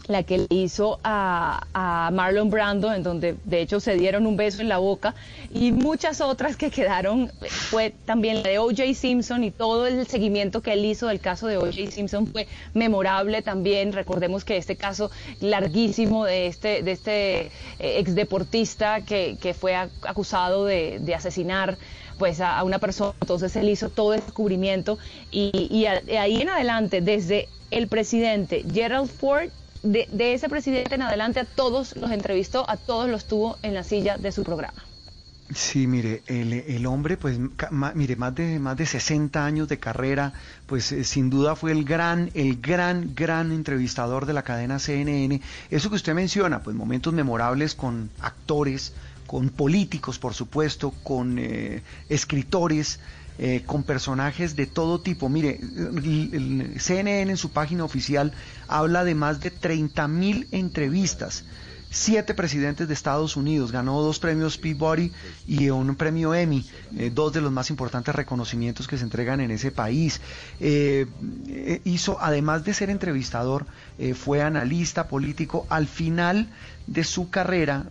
la que le hizo a, Marlon Brando, en donde de hecho se dieron un beso en la boca, y muchas otras que quedaron, fue también la de O.J. Simpson y todo el seguimiento que él hizo del caso de O.J. Simpson fue memorable también. Recordemos que este caso larguísimo de este, de este eh, exdeportista que, que fue acusado de, asesinar pues a, una persona, entonces él hizo todo el descubrimiento y, y ahí en adelante, desde el presidente Gerald Ford de, ese presidente en adelante a todos los entrevistó, a todos los tuvo en la silla de su programa. Sí, mire, el, hombre, pues, mire, más de, más de 60 años de carrera, pues eh, sin duda fue el gran, el gran, gran entrevistador de la cadena CNN. Eso que usted menciona, pues momentos memorables con actores, con políticos, por supuesto, con eh, escritores, eh, con personajes de todo tipo. Mire, el, CNN en su página oficial habla de más de 30 mil entrevistas siete presidentes de Estados Unidos, ganó dos premios Peabody y un premio Emmy, eh, dos de los más importantes reconocimientos que se entregan en ese país. Eh, hizo, además de ser entrevistador, fue analista político. Al final de su carrera,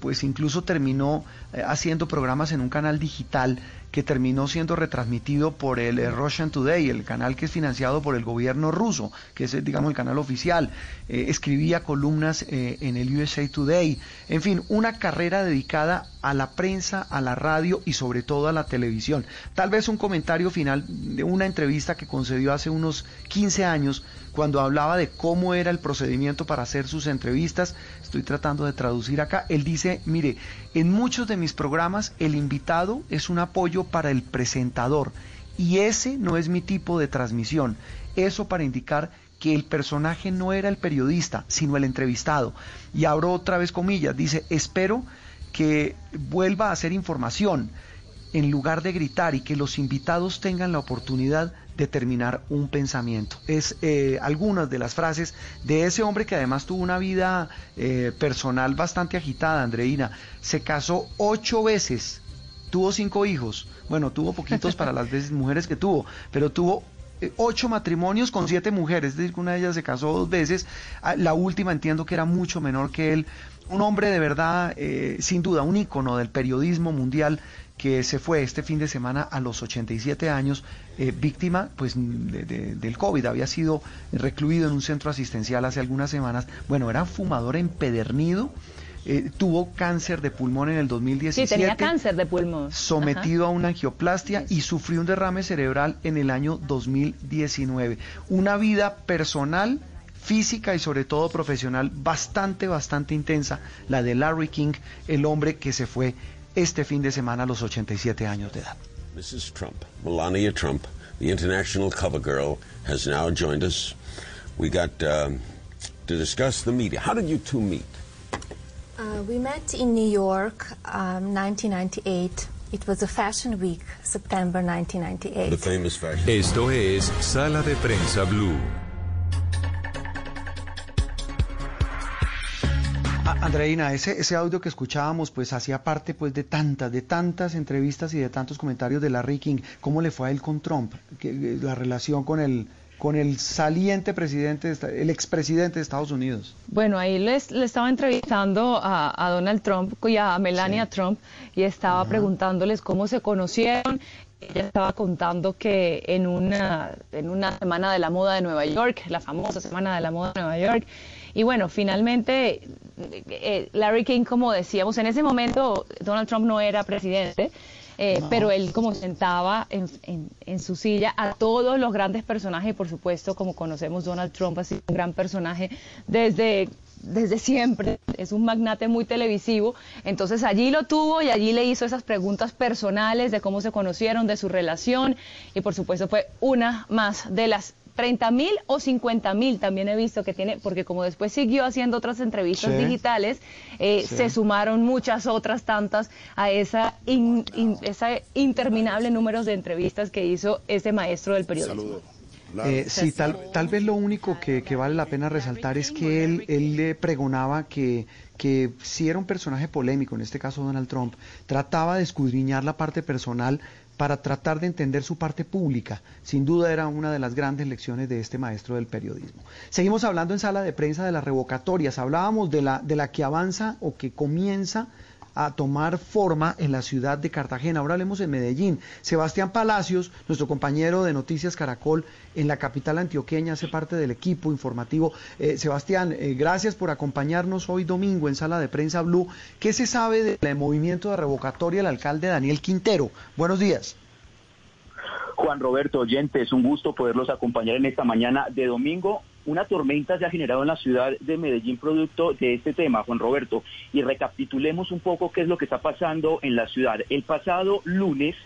pues incluso terminó haciendo programas en un canal digital que terminó siendo retransmitido por el eh, Russian Today, el canal que es financiado por el gobierno ruso, que es, digamos, el canal oficial. Eh, escribía columnas eh, en el USA Today. En fin, una carrera dedicada a la prensa, a la radio y sobre todo a la televisión. Tal vez un comentario final de una entrevista que concedió hace unos 15 años cuando hablaba de cómo era el procedimiento para hacer sus entrevistas. Estoy tratando de traducir acá. Él dice, mire, en muchos de mis programas el invitado es un apoyo para el presentador y ese no es mi tipo de transmisión. Eso para indicar que el personaje no era el periodista, sino el entrevistado. Y abro otra vez comillas, dice, espero que vuelva a hacer información en lugar de gritar y que los invitados tengan la oportunidad de terminar un pensamiento. Es eh, algunas de las frases de ese hombre que además tuvo una vida eh, personal bastante agitada, Andreina. Se casó ocho veces, tuvo cinco hijos. Bueno, tuvo poquitos para las veces [laughs] mujeres que tuvo, pero tuvo eh, ocho matrimonios con siete mujeres, es decir, que una de ellas se casó dos veces, ah, la última entiendo que era mucho menor que él, un hombre de verdad, eh, sin duda, un ícono del periodismo mundial que se fue este fin de semana a los 87 años, eh, víctima pues del COVID, había sido recluido en un centro asistencial hace algunas semanas, bueno, era fumador empedernido, eh, tuvo cáncer de pulmón en el 2017. Sí, tenía cáncer de pulmón. Sometido a una angioplastia y sufrió un derrame cerebral en el año 2019. Una vida personal, física y sobre todo profesional bastante, bastante intensa, la de Larry King, el hombre que se fue este fin de semana a los 87 años de edad. Mrs. Trump, Melania Trump, the international cover girl, has now joined us. We got um, to discuss the media. How did you two meet? Uh, we met in New York, um, 1998. It was a fashion week, September 1998. The famous fashion. Esto es Sala de Prensa Blue. Andreina, ese, ese audio que escuchábamos pues hacía parte pues de tantas, de tantas entrevistas y de tantos comentarios de Larry King. ¿Cómo le fue a él con Trump? la relación con el, con el saliente presidente, el expresidente de Estados Unidos. Bueno, ahí le estaba entrevistando a, Donald Trump y a Melania Trump y estaba preguntándoles cómo se conocieron. Ella estaba contando que en una, en una semana de la moda de Nueva York, la famosa semana de la moda de Nueva York, y bueno, finalmente eh, Larry King, como decíamos, en ese momento Donald Trump no era presidente, eh, pero él como sentaba en, su silla a todos los grandes personajes, y por supuesto, como conocemos, Donald Trump ha sido un gran personaje desde desde siempre, es un magnate muy televisivo, entonces allí lo tuvo y allí le hizo esas preguntas personales de cómo se conocieron, de su relación y por supuesto fue una más de las 30 mil o 50 mil también he visto que tiene, porque como después siguió haciendo otras entrevistas digitales, eh, se sumaron muchas otras tantas a esa, esa interminable número de entrevistas que hizo ese maestro del periodismo. Eh, sí, tal, tal vez lo único que, vale la pena resaltar es que él, él le pregonaba que, que si era un personaje polémico, en este caso Donald Trump, trataba de escudriñar la parte personal para tratar de entender su parte pública. Sin duda era una de las grandes lecciones de este maestro del periodismo. Seguimos hablando en sala de prensa de las revocatorias. Hablábamos de la, que avanza o que comienza a tomar forma en la ciudad de Cartagena. Ahora hablemos en Medellín. Sebastián Palacios, nuestro compañero de Noticias Caracol en la capital antioqueña, hace parte del equipo informativo. Eh, Sebastián, eh, gracias por acompañarnos hoy domingo en Sala de Prensa Blue. ¿Qué se sabe del movimiento de revocatoria del alcalde Daniel Quintero? Buenos días. Juan Roberto Oyente, es un gusto poderlos acompañar en esta mañana de domingo una tormenta se ha generado en la ciudad de Medellín producto de este tema, Juan Roberto, y recapitulemos un poco qué es lo que está pasando en la ciudad. El pasado lunes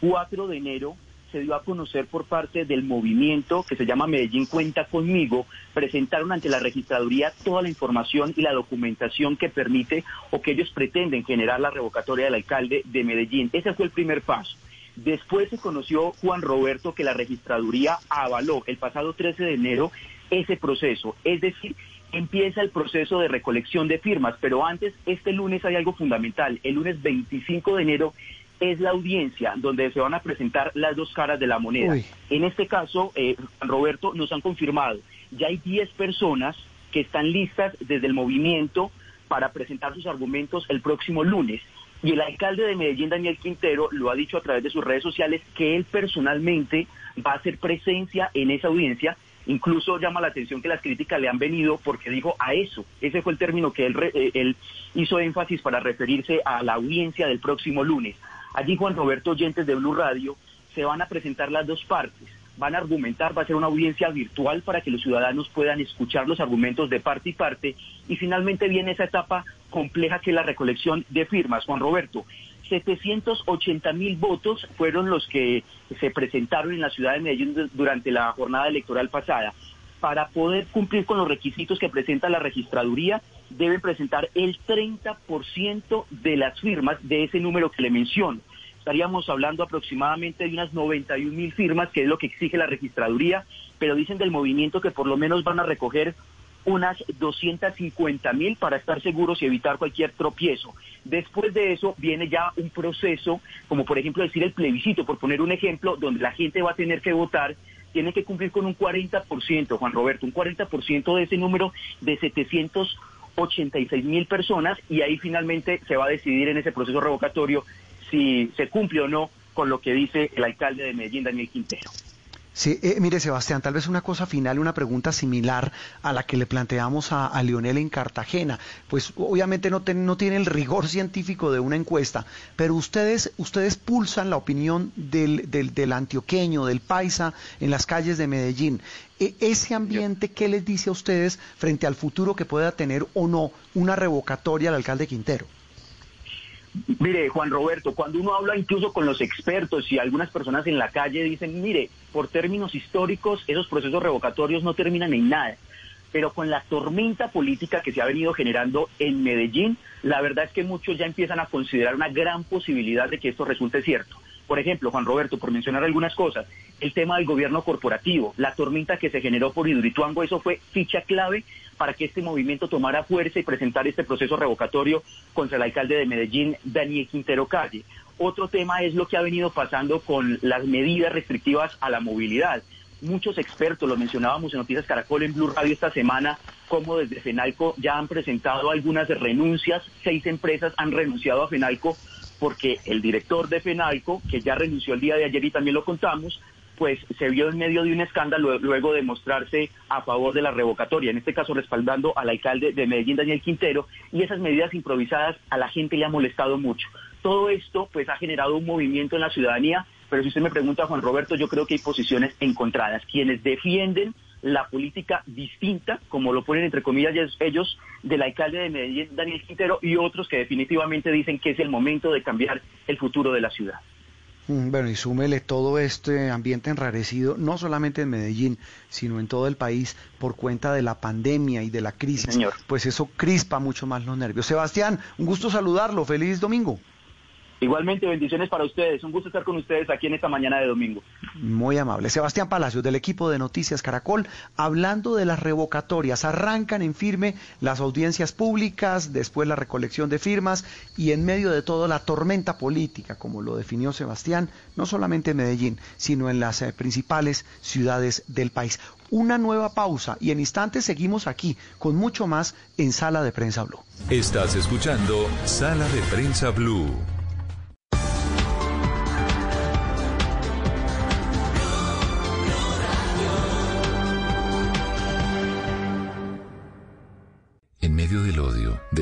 4 de enero se dio a conocer por parte del movimiento que se llama Medellín Cuenta conmigo, presentaron ante la registraduría toda la información y la documentación que permite o que ellos pretenden generar la revocatoria del alcalde de Medellín. Ese fue el primer paso. Después se conoció Juan Roberto que la registraduría avaló el pasado 13 de enero ese proceso. Es decir, empieza el proceso de recolección de firmas, pero antes, este lunes hay algo fundamental. El lunes 25 de enero es la audiencia donde se van a presentar las dos caras de la moneda. En este caso, eh, Roberto, nos han confirmado, ya hay 10 personas que están listas desde el movimiento para presentar sus argumentos el próximo lunes. Y el alcalde de Medellín, Daniel Quintero, lo ha dicho a través de sus redes sociales que él personalmente va a hacer presencia en esa audiencia Incluso llama la atención que las críticas le han venido porque dijo a eso. Ese fue el término que él, eh, él hizo énfasis para referirse a la audiencia del próximo lunes. Allí Juan Roberto Oyentes de Blue Radio se van a presentar las dos partes. Van a argumentar, va a ser una audiencia virtual para que los ciudadanos puedan escuchar los argumentos de parte y parte. Y finalmente viene esa etapa compleja que es la recolección de firmas. Juan Roberto, 780 mil votos fueron los que se presentaron en la ciudad de Medellín durante la jornada electoral pasada. Para poder cumplir con los requisitos que presenta la registraduría, deben presentar el 30% de las firmas de ese número que le menciono. Estaríamos hablando aproximadamente de unas 91 mil firmas, que es lo que exige la registraduría, pero dicen del movimiento que por lo menos van a recoger unas 250 mil para estar seguros y evitar cualquier tropiezo. Después de eso viene ya un proceso, como por ejemplo decir el plebiscito, por poner un ejemplo, donde la gente va a tener que votar tiene que cumplir con un 40%, Juan Roberto, un 40% de ese número de 786 mil personas y ahí finalmente se va a decidir en ese proceso revocatorio si se cumple o no con lo que dice el alcalde de Medellín, Daniel Quintero. Sí, eh, mire Sebastián, tal vez una cosa final, una pregunta similar a la que le planteamos a, Lionel en Cartagena. Pues obviamente no, no tiene el rigor [laughs] científico de una encuesta, pero ustedes, ustedes pulsan la opinión del, del, del antioqueño, del paisa en las calles de Medellín. E, ese ambiente, ¿qué les dice a ustedes frente al futuro que pueda tener o no una revocatoria al alcalde Quintero? Mire, Juan Roberto, cuando uno habla incluso con los expertos y algunas personas en la calle dicen, mire, por términos históricos, esos procesos revocatorios no terminan en nada. Pero con la tormenta política que se ha venido generando en Medellín, la verdad es que muchos ya empiezan a considerar una gran posibilidad de que esto resulte cierto. Por ejemplo, Juan Roberto, por mencionar algunas cosas, el tema del gobierno corporativo, la tormenta que se generó por Hidroituango, eso fue ficha clave para que este movimiento tomara fuerza y presentar este proceso revocatorio contra el alcalde de Medellín, Daniel Quintero Calle. Otro tema es lo que ha venido pasando con las medidas restrictivas a la movilidad. Muchos expertos, lo mencionábamos en Noticias Caracol en Blue Radio esta semana, como desde FENALCO ya han presentado algunas renuncias, seis empresas han renunciado a FENALCO porque el director de FENALCO, que ya renunció el día de ayer y también lo contamos, pues se vio en medio de un escándalo luego de mostrarse a favor de la revocatoria, en este caso respaldando al alcalde de Medellín, Daniel Quintero, y esas medidas improvisadas a la gente le ha molestado mucho. Todo esto pues ha generado un movimiento en la ciudadanía, pero si usted me pregunta, Juan Roberto, yo creo que hay posiciones encontradas. Quienes defienden la política distinta, como lo ponen entre comillas ellos, del alcalde de Medellín, Daniel Quintero, y otros que definitivamente dicen que es el momento de cambiar el futuro de la ciudad. Mm, bueno, y súmele todo este ambiente enrarecido, no solamente en Medellín, sino en todo el país por cuenta de la pandemia y de la crisis. Señor. Pues eso crispa mucho más los nervios. Sebastián, un gusto saludarlo. Feliz domingo. Igualmente, bendiciones para ustedes. Un gusto estar con ustedes aquí en esta mañana de domingo. Muy amable. Sebastián Palacios, del equipo de Noticias Caracol, hablando de las revocatorias. Arrancan en firme las audiencias públicas, después la recolección de firmas y en medio de todo la tormenta política, como lo definió Sebastián, no solamente en Medellín, sino en las eh, principales ciudades del país. Una nueva pausa y en instantes seguimos aquí con mucho más en Sala de Prensa Blue. Estás escuchando Sala de Prensa Blue.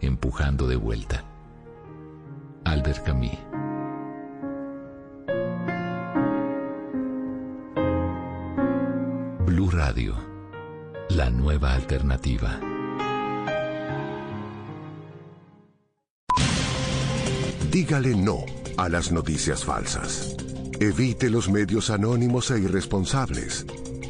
empujando de vuelta. Albert Camus. Blue Radio, la nueva alternativa. Dígale no a las noticias falsas. Evite los medios anónimos e irresponsables.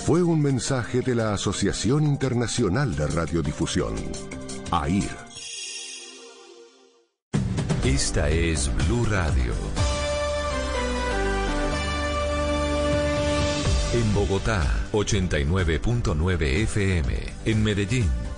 fue un mensaje de la Asociación Internacional de Radiodifusión, AIR. Esta es Blue Radio. En Bogotá, 89.9 FM. En Medellín,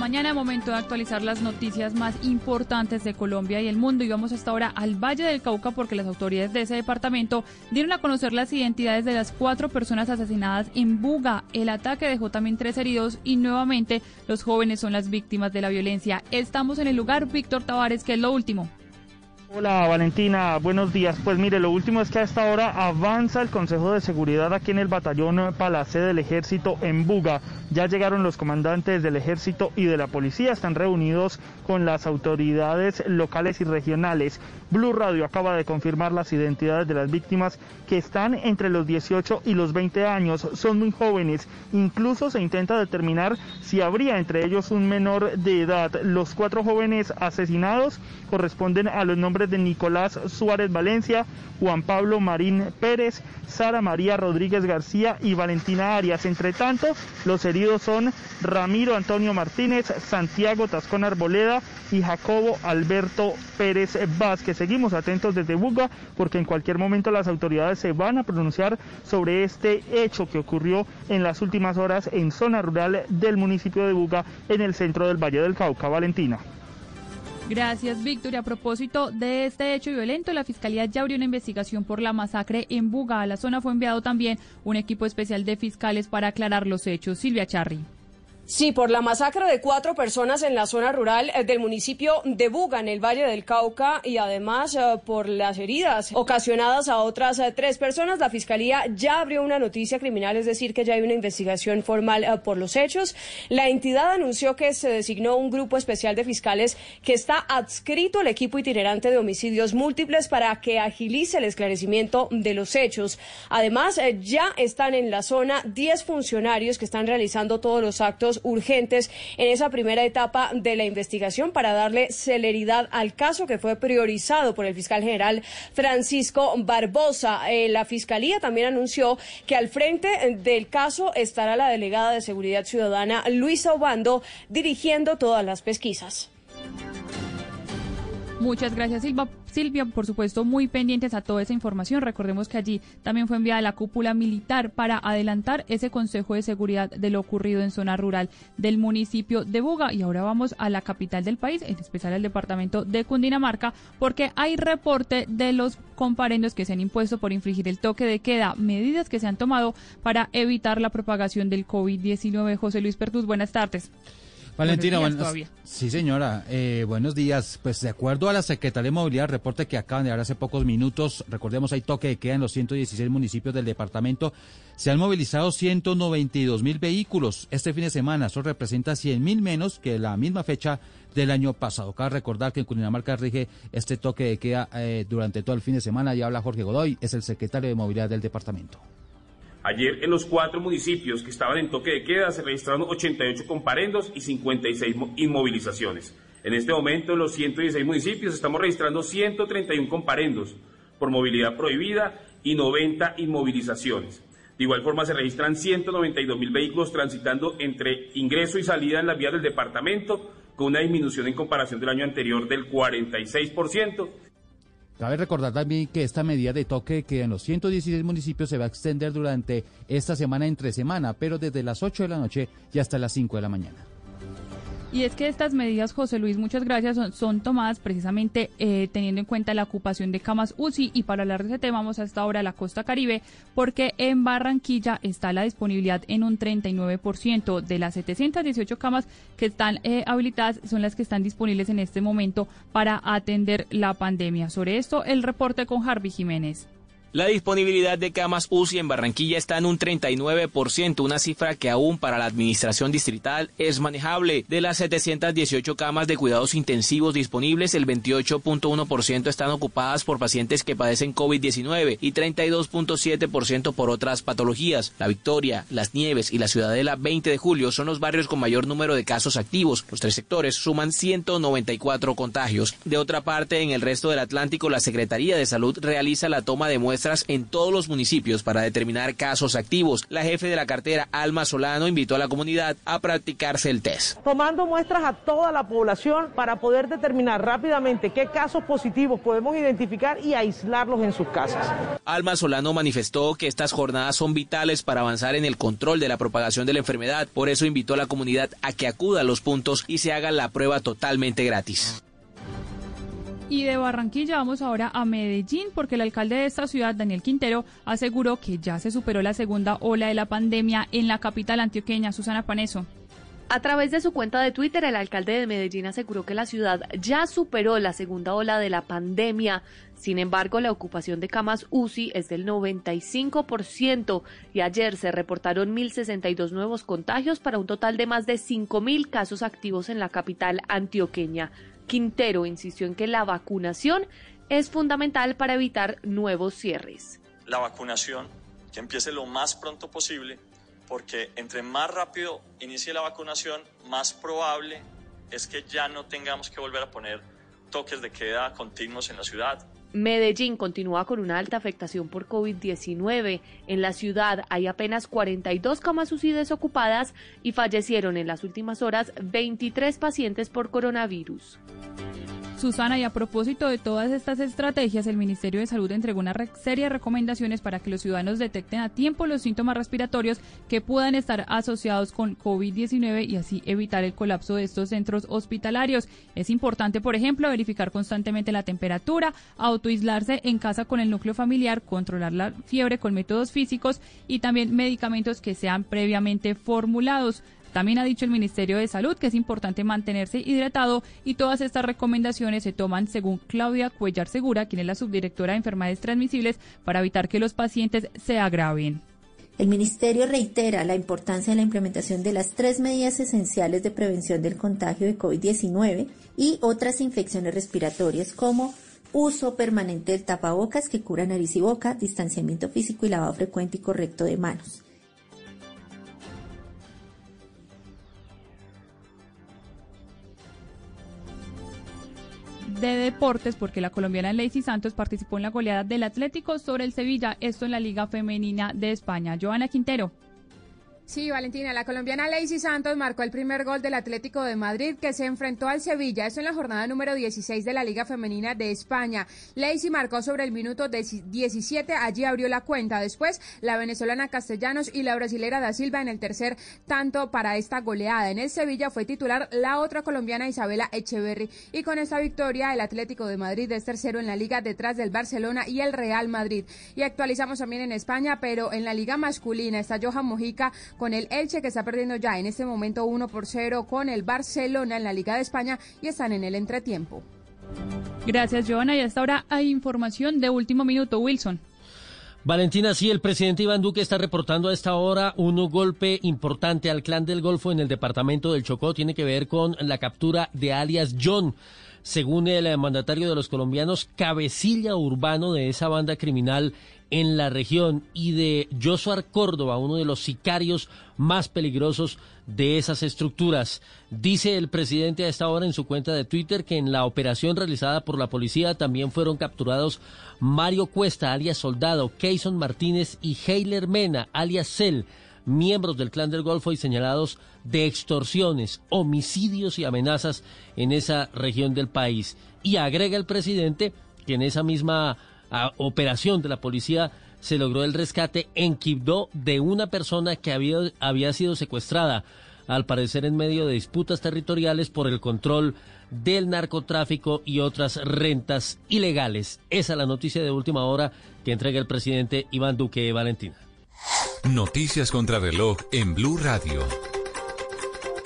11 de la mañana, momento de actualizar las noticias más importantes de Colombia y el mundo. Y vamos hasta ahora al Valle del Cauca porque las autoridades de ese departamento dieron a conocer las identidades de las cuatro personas asesinadas en Buga. El ataque dejó también tres heridos y nuevamente los jóvenes son las víctimas de la violencia. Estamos en el lugar, Víctor Tavares, que es lo último. Hola Valentina, buenos días. Pues mire, lo último es que a esta hora avanza el Consejo de Seguridad aquí en el batallón Palacé del Ejército en Buga. Ya llegaron los comandantes del Ejército y de la Policía, están reunidos con las autoridades locales y regionales. Blue Radio acaba de confirmar las identidades de las víctimas que están entre los 18 y los 20 años, son muy jóvenes. Incluso se intenta determinar si habría entre ellos un menor de edad. Los cuatro jóvenes asesinados corresponden a los nombres de Nicolás Suárez Valencia, Juan Pablo Marín Pérez, Sara María Rodríguez García y Valentina Arias. Entre tanto, los heridos son Ramiro Antonio Martínez, Santiago Tascón Arboleda y Jacobo Alberto Pérez Vázquez. Seguimos atentos desde Buga porque en cualquier momento las autoridades se van a pronunciar sobre este hecho que ocurrió en las últimas horas en zona rural del municipio de Buga en el centro del Valle del Cauca. Valentina. Gracias, Víctor. Y a propósito de este hecho violento, la Fiscalía ya abrió una investigación por la masacre en Buga. A la zona fue enviado también un equipo especial de fiscales para aclarar los hechos. Silvia Charri. Sí, por la masacre de cuatro personas en la zona rural eh, del municipio de Buga, en el Valle del Cauca, y además eh, por las heridas ocasionadas a otras eh, tres personas, la Fiscalía ya abrió una noticia criminal, es decir, que ya hay una investigación formal por los hechos. La entidad anunció que se designó un grupo especial de fiscales que está adscrito al equipo itinerante de homicidios múltiples para que agilice el esclarecimiento de los hechos. Además, ya están en la zona 10 funcionarios que están realizando todos los actos urgentes en esa primera etapa de la investigación para darle celeridad al caso que fue priorizado por el fiscal general Francisco Barbosa. Eh, la fiscalía también anunció que al frente del caso estará la delegada de Seguridad Ciudadana Luisa Obando dirigiendo todas las pesquisas. Muchas gracias, Silva. Silvia, por supuesto, muy pendientes a toda esa información. Recordemos que allí también fue enviada la cúpula militar para adelantar ese Consejo de Seguridad de lo ocurrido en zona rural del municipio de Buga. Y ahora vamos a la capital del país, en especial al departamento de Cundinamarca, porque hay reporte de los comparendos que se han impuesto por infringir el toque de queda, medidas que se han tomado para evitar la propagación del COVID-19. José Luis Pertus, buenas tardes. Valentina, buenos, sí señora, eh, buenos días. Pues de acuerdo a la Secretaría de Movilidad, reporte que acaban de dar hace pocos minutos, recordemos hay toque de queda en los 116 municipios del departamento, se han movilizado 192 mil vehículos este fin de semana, eso representa 100 mil menos que la misma fecha del año pasado. Cabe recordar que en Cundinamarca rige este toque de queda eh, durante todo el fin de semana, y habla Jorge Godoy, es el secretario de Movilidad del departamento. Ayer en los cuatro municipios que estaban en toque de queda se registraron 88 comparendos y 56 inmovilizaciones. En este momento en los 116 municipios estamos registrando 131 comparendos por movilidad prohibida y 90 inmovilizaciones. De igual forma se registran 192 mil vehículos transitando entre ingreso y salida en las vías del departamento con una disminución en comparación del año anterior del 46%. Cabe recordar también que esta medida de toque que en los 116 municipios se va a extender durante esta semana entre semana, pero desde las 8 de la noche y hasta las 5 de la mañana. Y es que estas medidas, José Luis, muchas gracias, son, tomadas precisamente eh, teniendo en cuenta la ocupación de camas UCI. Y para hablar de ese tema, vamos hasta ahora a la costa caribe, porque en Barranquilla está la disponibilidad en un 39%. De las 718 camas que están eh, habilitadas, son las que están disponibles en este momento para atender la pandemia. Sobre esto, el reporte con Harvey Jiménez. La disponibilidad de camas UCI en Barranquilla está en un 39%, una cifra que aún para la administración distrital es manejable. De las 718 camas de cuidados intensivos disponibles, el 28.1% están ocupadas por pacientes que padecen COVID-19 y 32.7% por otras patologías. La Victoria, Las Nieves y la Ciudadela 20 de julio son los barrios con mayor número de casos activos. Los tres sectores suman 194 contagios. De otra parte, en el resto del Atlántico, la Secretaría de Salud realiza la toma de muestras en todos los municipios para determinar casos activos. La jefe de la cartera, Alma Solano, invitó a la comunidad a practicarse el test. Tomando muestras a toda la población para poder determinar rápidamente qué casos positivos podemos identificar y aislarlos en sus casas. Alma Solano manifestó que estas jornadas son vitales para avanzar en el control de la propagación de la enfermedad. Por eso invitó a la comunidad a que acuda a los puntos y se haga la prueba totalmente gratis. Y de Barranquilla vamos ahora a Medellín porque el alcalde de esta ciudad, Daniel Quintero, aseguró que ya se superó la segunda ola de la pandemia en la capital antioqueña. Susana Paneso. A través de su cuenta de Twitter, el alcalde de Medellín aseguró que la ciudad ya superó la segunda ola de la pandemia. Sin embargo, la ocupación de camas UCI es del 95% y ayer se reportaron 1.062 nuevos contagios para un total de más de 5.000 casos activos en la capital antioqueña. Quintero insistió en que la vacunación es fundamental para evitar nuevos cierres. La vacunación, que empiece lo más pronto posible, porque entre más rápido inicie la vacunación, más probable es que ya no tengamos que volver a poner toques de queda continuos en la ciudad. Medellín continúa con una alta afectación por COVID-19. En la ciudad hay apenas 42 camas UCI desocupadas y fallecieron en las últimas horas 23 pacientes por coronavirus. Susana, y a propósito de todas estas estrategias, el Ministerio de Salud entregó una serie de recomendaciones para que los ciudadanos detecten a tiempo los síntomas respiratorios que puedan estar asociados con COVID-19 y así evitar el colapso de estos centros hospitalarios. Es importante, por ejemplo, verificar constantemente la temperatura, autoaislarse en casa con el núcleo familiar, controlar la fiebre con métodos físicos y también medicamentos que sean previamente formulados. También ha dicho el Ministerio de Salud que es importante mantenerse hidratado y todas estas recomendaciones se toman según Claudia Cuellar Segura, quien es la subdirectora de enfermedades transmisibles, para evitar que los pacientes se agraven. El Ministerio reitera la importancia de la implementación de las tres medidas esenciales de prevención del contagio de COVID-19 y otras infecciones respiratorias como uso permanente del tapabocas que cura nariz y boca, distanciamiento físico y lavado frecuente y correcto de manos. de deportes porque la colombiana Lacey Santos participó en la goleada del Atlético sobre el Sevilla, esto en la Liga Femenina de España. Joana Quintero. Sí, Valentina, la colombiana Lacey Santos marcó el primer gol del Atlético de Madrid que se enfrentó al Sevilla, eso en la jornada número 16 de la Liga Femenina de España. Lacey marcó sobre el minuto 17, allí abrió la cuenta. Después, la venezolana Castellanos y la brasilera da Silva en el tercer tanto para esta goleada. En el Sevilla fue titular la otra colombiana Isabela Echeverry y con esta victoria el Atlético de Madrid es tercero en la liga detrás del Barcelona y el Real Madrid. Y actualizamos también en España, pero en la liga masculina está Johan Mojica con el Elche que está perdiendo ya en este momento 1 por 0 con el Barcelona en la Liga de España y están en el entretiempo. Gracias, Joana. Y hasta ahora hay información de último minuto, Wilson. Valentina, sí, el presidente Iván Duque está reportando a esta hora un golpe importante al clan del Golfo en el departamento del Chocó. Tiene que ver con la captura de alias John según el mandatario de los colombianos, cabecilla urbano de esa banda criminal en la región y de Josuar Córdoba, uno de los sicarios más peligrosos de esas estructuras. Dice el presidente a esta hora en su cuenta de Twitter que en la operación realizada por la policía también fueron capturados Mario Cuesta, alias Soldado, Keyson Martínez y Heiler Mena, alias Cel, miembros del clan del Golfo y señalados de extorsiones, homicidios y amenazas en esa región del país. Y agrega el presidente que en esa misma ah, operación de la policía se logró el rescate en Quibdó de una persona que había, había sido secuestrada, al parecer en medio de disputas territoriales por el control del narcotráfico y otras rentas ilegales. Esa es la noticia de última hora que entrega el presidente Iván Duque Valentina. Noticias contra reloj en Blue Radio.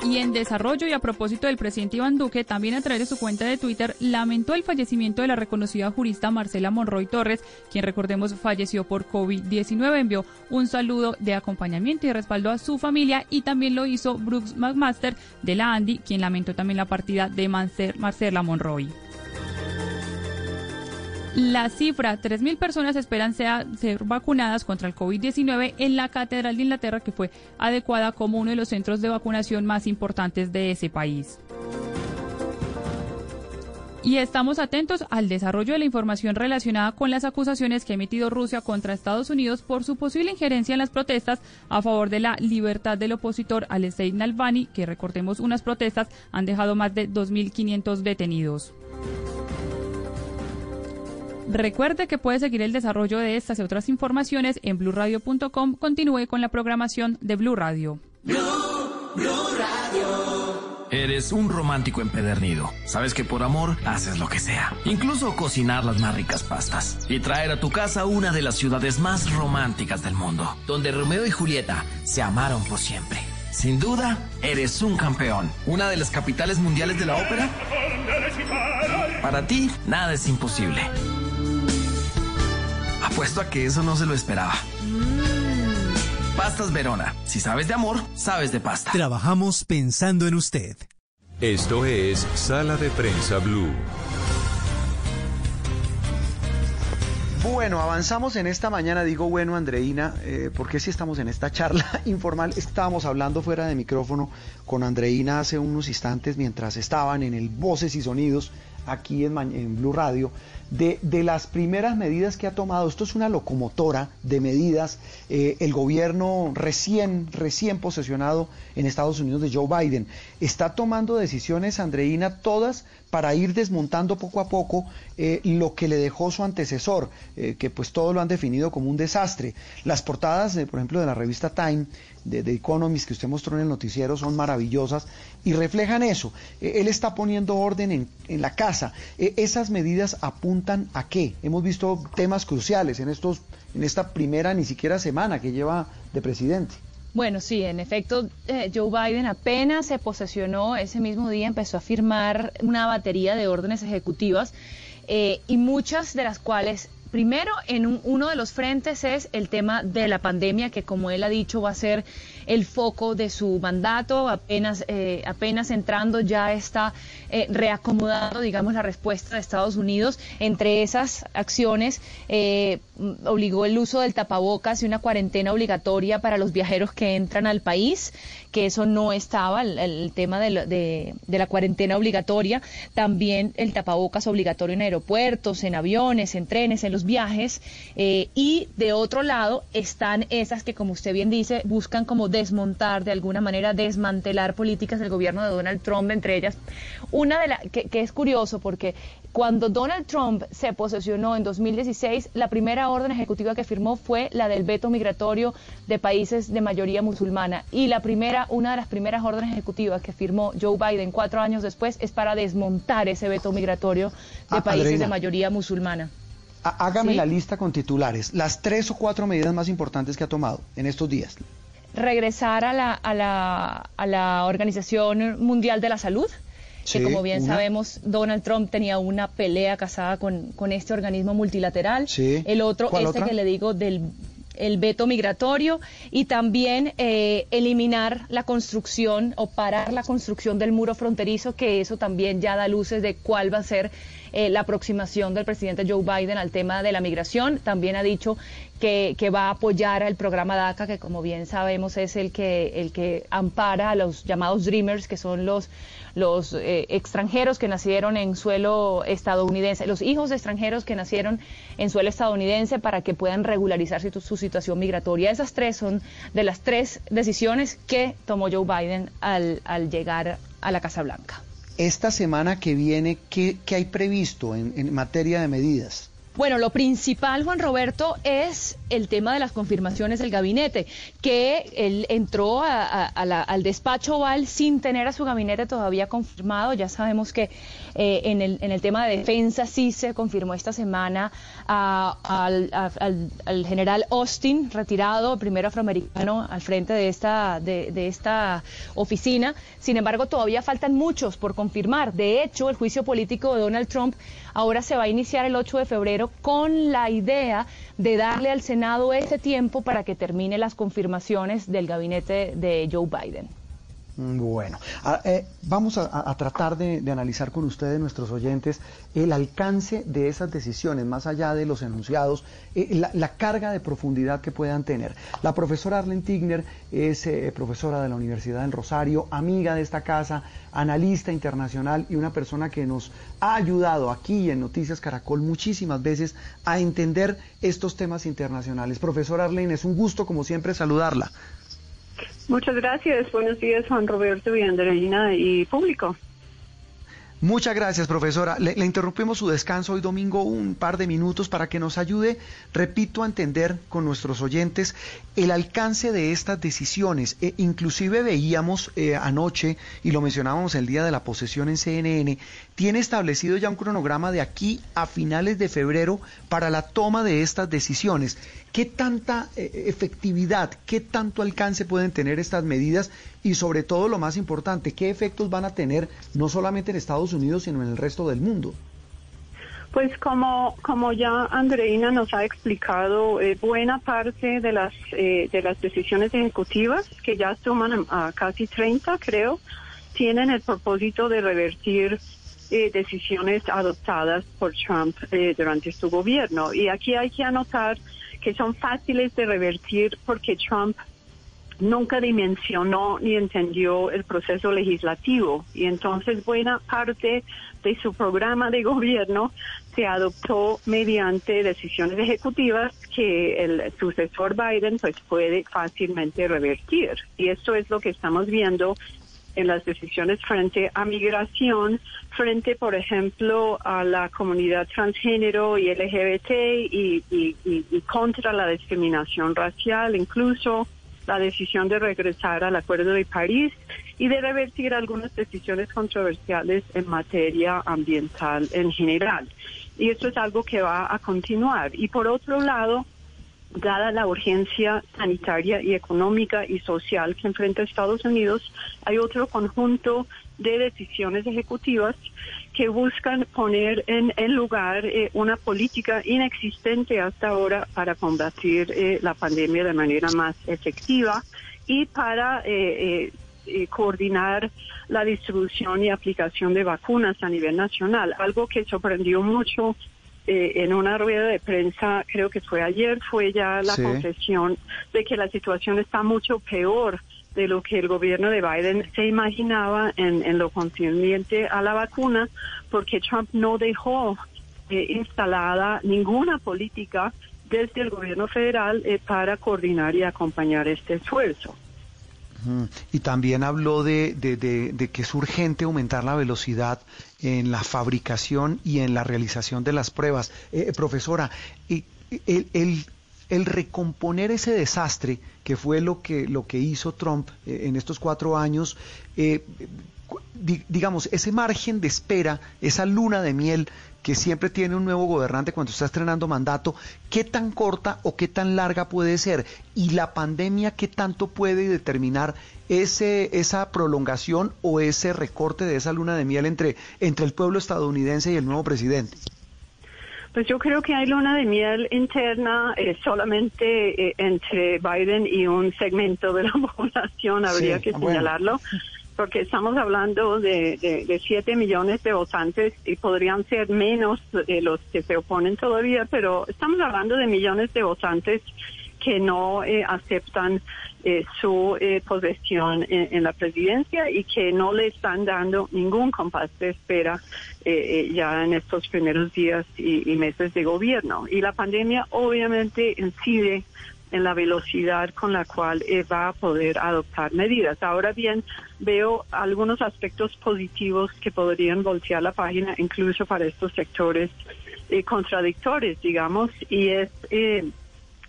Y en desarrollo y a propósito del presidente Iván Duque, también a través de su cuenta de Twitter lamentó el fallecimiento de la reconocida jurista Marcela Monroy Torres, quien recordemos falleció por COVID-19. Envió un saludo de acompañamiento y respaldo a su familia y también lo hizo Brooks McMaster de la Andy, quien lamentó también la partida de Marcela Monroy. La cifra, 3.000 personas esperan ser vacunadas contra el COVID-19 en la Catedral de Inglaterra, que fue adecuada como uno de los centros de vacunación más importantes de ese país. Y estamos atentos al desarrollo de la información relacionada con las acusaciones que ha emitido Rusia contra Estados Unidos por su posible injerencia en las protestas a favor de la libertad del opositor Alexei Navalny, que recordemos unas protestas han dejado más de 2.500 detenidos. Recuerde que puede seguir el desarrollo de estas y otras informaciones en blurradio.com. Continúe con la programación de Blue Radio. Eres un romántico empedernido. Sabes que por amor haces lo que sea. Incluso cocinar las más ricas pastas. Y traer a tu casa una de las ciudades más románticas del mundo. Donde Romeo y Julieta se amaron por siempre. Sin duda, eres un campeón. Una de las capitales mundiales de la ópera. Para ti, nada es imposible. Apuesto a que eso no se lo esperaba. Mm. Pastas Verona. Si sabes de amor, sabes de pasta. Trabajamos pensando en usted. Esto es Sala de Prensa Blue. Bueno, avanzamos en esta mañana, digo bueno, Andreina, eh, porque si estamos en esta charla [laughs] informal, estábamos hablando fuera de micrófono con Andreina hace unos instantes mientras estaban en el Voces y Sonidos aquí en, en Blue Radio de, las primeras medidas que ha tomado. Esto es una locomotora de medidas. Eh, el gobierno recién, recién posesionado en Estados Unidos de Joe Biden está tomando decisiones, Andreina, todas para ir desmontando poco a poco eh, lo que le dejó su antecesor, eh, que pues todo lo han definido como un desastre. Las portadas, por ejemplo, de la revista Time, de, de, Economist que usted mostró en el noticiero son maravillosas y reflejan eso. él está poniendo orden en, en la casa. esas medidas apuntan a qué? Hemos visto temas cruciales en, estos, en esta primera ni siquiera semana que lleva de presidente. Bueno, sí, en efecto, eh, Joe Biden apenas se posesionó ese mismo día, empezó a firmar una batería de órdenes ejecutivas eh, y muchas de las cuales Primero, en uno de los frentes es el tema de la pandemia, que como él ha dicho va a ser el foco de su mandato. Apenas, eh, apenas entrando ya está eh, reacomodando, digamos, la respuesta de Estados Unidos. Entre esas acciones, eh, obligó el uso del tapabocas y una cuarentena obligatoria para los viajeros que entran al país que eso no estaba, el, tema de, la cuarentena obligatoria, también el tapabocas obligatorio en aeropuertos, en aviones, en trenes, en los viajes, eh, y de otro lado están esas que, como usted bien dice, buscan como desmontar, de alguna manera desmantelar políticas del gobierno de Donald Trump, entre ellas una de las que, que es curioso porque cuando Donald Trump se posesionó en 2016, la primera orden ejecutiva que firmó fue la del veto migratorio de países de mayoría musulmana. Y la primera, una de las primeras órdenes ejecutivas que firmó Joe Biden cuatro años después es para desmontar ese veto migratorio de ah, países de mayoría musulmana. Hágame la lista con titulares, las tres o cuatro medidas más importantes que ha tomado en estos días. Regresar a la, a la, a la Organización Mundial de la Salud, que como bien sabemos, Donald Trump tenía una pelea casada con, con este organismo multilateral. El otro, este que le digo, del el veto migratorio y también eh, eliminar la construcción o parar la construcción del muro fronterizo, que eso también ya da luces de cuál va a ser eh, la aproximación del presidente Joe Biden al tema de la migración. También ha dicho que, va a apoyar el programa DACA, que como bien sabemos es el que, el que ampara a los llamados Dreamers, que son los los eh, extranjeros que nacieron en suelo estadounidense, los hijos de extranjeros que nacieron en suelo estadounidense para que puedan regularizar su, su situación migratoria. Esas tres son de las tres decisiones que tomó Joe Biden al, al llegar a la Casa Blanca. Esta semana que viene, ¿qué, hay previsto en materia de medidas? Bueno, lo principal, Juan Roberto, es el tema de las confirmaciones del gabinete, que él entró al despacho Oval sin tener a su gabinete todavía confirmado. Ya sabemos que eh, en, el, en, el, tema de defensa sí se confirmó esta semana al, al, general Austin, retirado, primero afroamericano al frente de esta, de, de esta oficina. Sin embargo, todavía faltan muchos por confirmar. De hecho, el juicio político de Donald Trump ahora se va a iniciar el 8 de febrero con la idea de darle al Senado ese tiempo para que termine las confirmaciones del gabinete de Joe Biden. Bueno, eh, vamos a, tratar de, analizar con ustedes, nuestros oyentes, el alcance de esas decisiones, más allá de los enunciados, eh, la, carga de profundidad que puedan tener. La profesora Arlen Tigner es eh, profesora de la Universidad del Rosario, amiga de esta casa, analista internacional y una persona que nos ha ayudado aquí en Noticias Caracol muchísimas veces a entender estos temas internacionales. Profesora Arlen, es un gusto como siempre saludarla. Muchas gracias. Buenos días, Juan Roberto Andreina y público. Muchas gracias, profesora. Le, interrumpimos su descanso hoy domingo un par de minutos para que nos ayude, repito, a entender con nuestros oyentes el alcance de estas decisiones. E, inclusive veíamos eh, anoche, y lo mencionábamos el día de la posesión en CNN, tiene establecido ya un cronograma de aquí a finales de febrero para la toma de estas decisiones. ¿Qué tanta eh, efectividad, qué tanto alcance pueden tener estas medidas y sobre todo lo más importante, qué efectos van a tener no solamente en Estados Unidos, sino en el resto del mundo? Pues como, como ya Andreina nos ha explicado, eh, buena parte de las, eh, de las decisiones ejecutivas, que ya suman a, casi 30 creo, tienen el propósito de revertir decisiones adoptadas por Trump durante su gobierno. Y aquí hay que anotar que son fáciles de revertir porque Trump nunca dimensionó ni entendió el proceso legislativo. Y entonces buena parte de su programa de gobierno se adoptó mediante decisiones ejecutivas que el sucesor Biden pues puede fácilmente revertir. Y esto es lo que estamos viendo en las decisiones frente a migración, frente, por ejemplo, a la comunidad transgénero y LGBT y, contra la discriminación racial, incluso la decisión de regresar al Acuerdo de París y de revertir algunas decisiones controversiales en materia ambiental en general. Y esto es algo que va a continuar. Y por otro lado, dada la urgencia sanitaria y económica y social que enfrenta Estados Unidos, hay otro conjunto de decisiones ejecutivas que buscan poner en, lugar eh, una política inexistente hasta ahora para combatir eh, la pandemia de manera más efectiva y para eh, coordinar la distribución y aplicación de vacunas a nivel nacional, algo que sorprendió mucho eh, en una rueda de prensa, creo que fue ayer, fue ya la confesión de que la situación está mucho peor de lo que el gobierno de Biden se imaginaba en, lo concerniente a la vacuna, porque Trump no dejó eh, instalada ninguna política desde el gobierno federal eh, para coordinar y acompañar este esfuerzo. Y también habló de, que es urgente aumentar la velocidad en la fabricación y en la realización de las pruebas. Eh, profesora, el, el, el, recomponer ese desastre que fue lo que, lo que hizo Trump eh, en estos cuatro años, eh, digamos, ese margen de espera, esa luna de miel que siempre tiene un nuevo gobernante cuando está estrenando mandato, ¿qué tan corta o qué tan larga puede ser? Y la pandemia, ¿qué tanto puede determinar ese, esa prolongación o ese recorte de esa luna de miel entre, entre el pueblo estadounidense y el nuevo presidente? Pues yo creo que hay luna de miel interna eh, solamente eh, entre Biden y un segmento de la [laughs] población, habría que señalarlo porque estamos hablando de, de, 7 millones de votantes y podrían ser menos de los que se oponen todavía, pero estamos hablando de millones de votantes que no eh, aceptan eh, su eh, posesión en, la presidencia y que no le están dando ningún compás de espera ya en estos primeros días y, y meses de gobierno. Y la pandemia obviamente incide en la velocidad con la cual eh, va a poder adoptar medidas. Ahora bien, veo algunos aspectos positivos que podrían voltear la página incluso para estos sectores eh, contradictores, digamos, y es eh,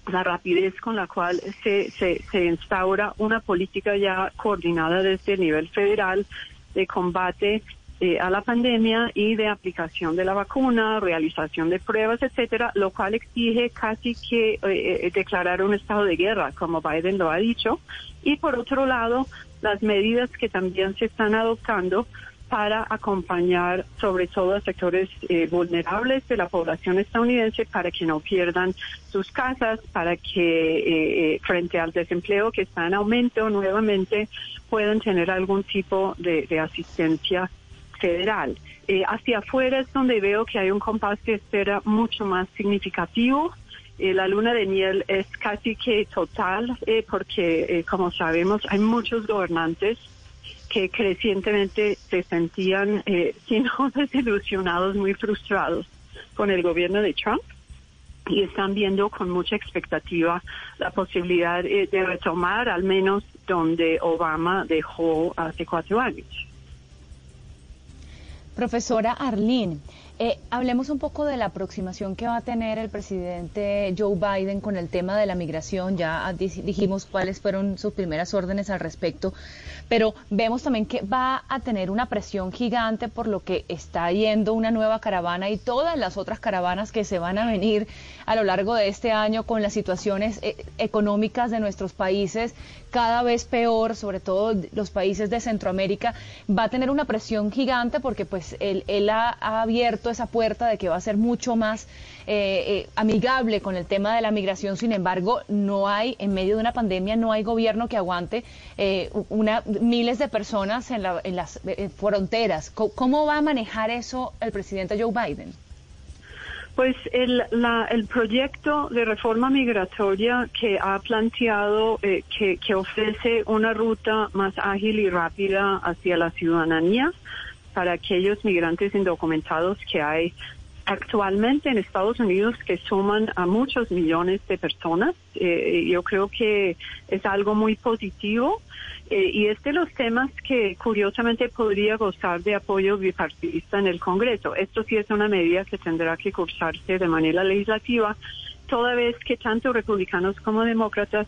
la rapidez con la cual se, se, se instaura una política ya coordinada desde el nivel federal de combate eh, a la pandemia y de aplicación de la vacuna, realización de pruebas, etcétera, lo cual exige casi que eh, eh, declarar un estado de guerra, como Biden lo ha dicho. Y por otro lado, las medidas que también se están adoptando para acompañar sobre todo a sectores vulnerables de la población estadounidense para que no pierdan sus casas, para que frente al desempleo que está en aumento nuevamente puedan tener algún tipo de asistencia federal. Eh, hacia afuera es donde veo que hay un compás de espera mucho más significativo. Eh, la luna de miel es casi que total eh, porque, como sabemos, hay muchos gobernantes que crecientemente se sentían, [laughs] si no desilusionados, muy frustrados con el gobierno de Trump y están viendo con mucha expectativa la posibilidad de retomar al menos donde Obama dejó hace cuatro años. Profesora Arlene, eh, hablemos un poco de la aproximación que va a tener el presidente Joe Biden con el tema de la migración. Ya dijimos cuáles fueron sus primeras órdenes al respecto, pero vemos también que va a tener una presión gigante por lo que está yendo una nueva caravana y todas las otras caravanas que se van a venir a lo largo de este año con las situaciones eh, económicas de nuestros países cada vez peor, sobre todo los países de Centroamérica, va a tener una presión gigante porque pues él, él ha, abierto esa puerta de que va a ser mucho más eh, eh, amigable con el tema de la migración. Sin embargo, no hay, en medio de una pandemia, no hay gobierno que aguante una, miles de personas en, en las fronteras. ¿Cómo va a manejar eso el presidente Joe Biden? Pues el, la, el proyecto de reforma migratoria que ha planteado, eh, que, que ofrece una ruta más ágil y rápida hacia la ciudadanía para aquellos migrantes indocumentados que hay actualmente en Estados Unidos que suman a muchos millones de personas. Eh, yo creo que es algo muy positivo eh, y es de los temas que curiosamente podría gozar de apoyo bipartidista en el Congreso. Esto sí es una medida que tendrá que cursarse de manera legislativa, toda vez que tanto republicanos como demócratas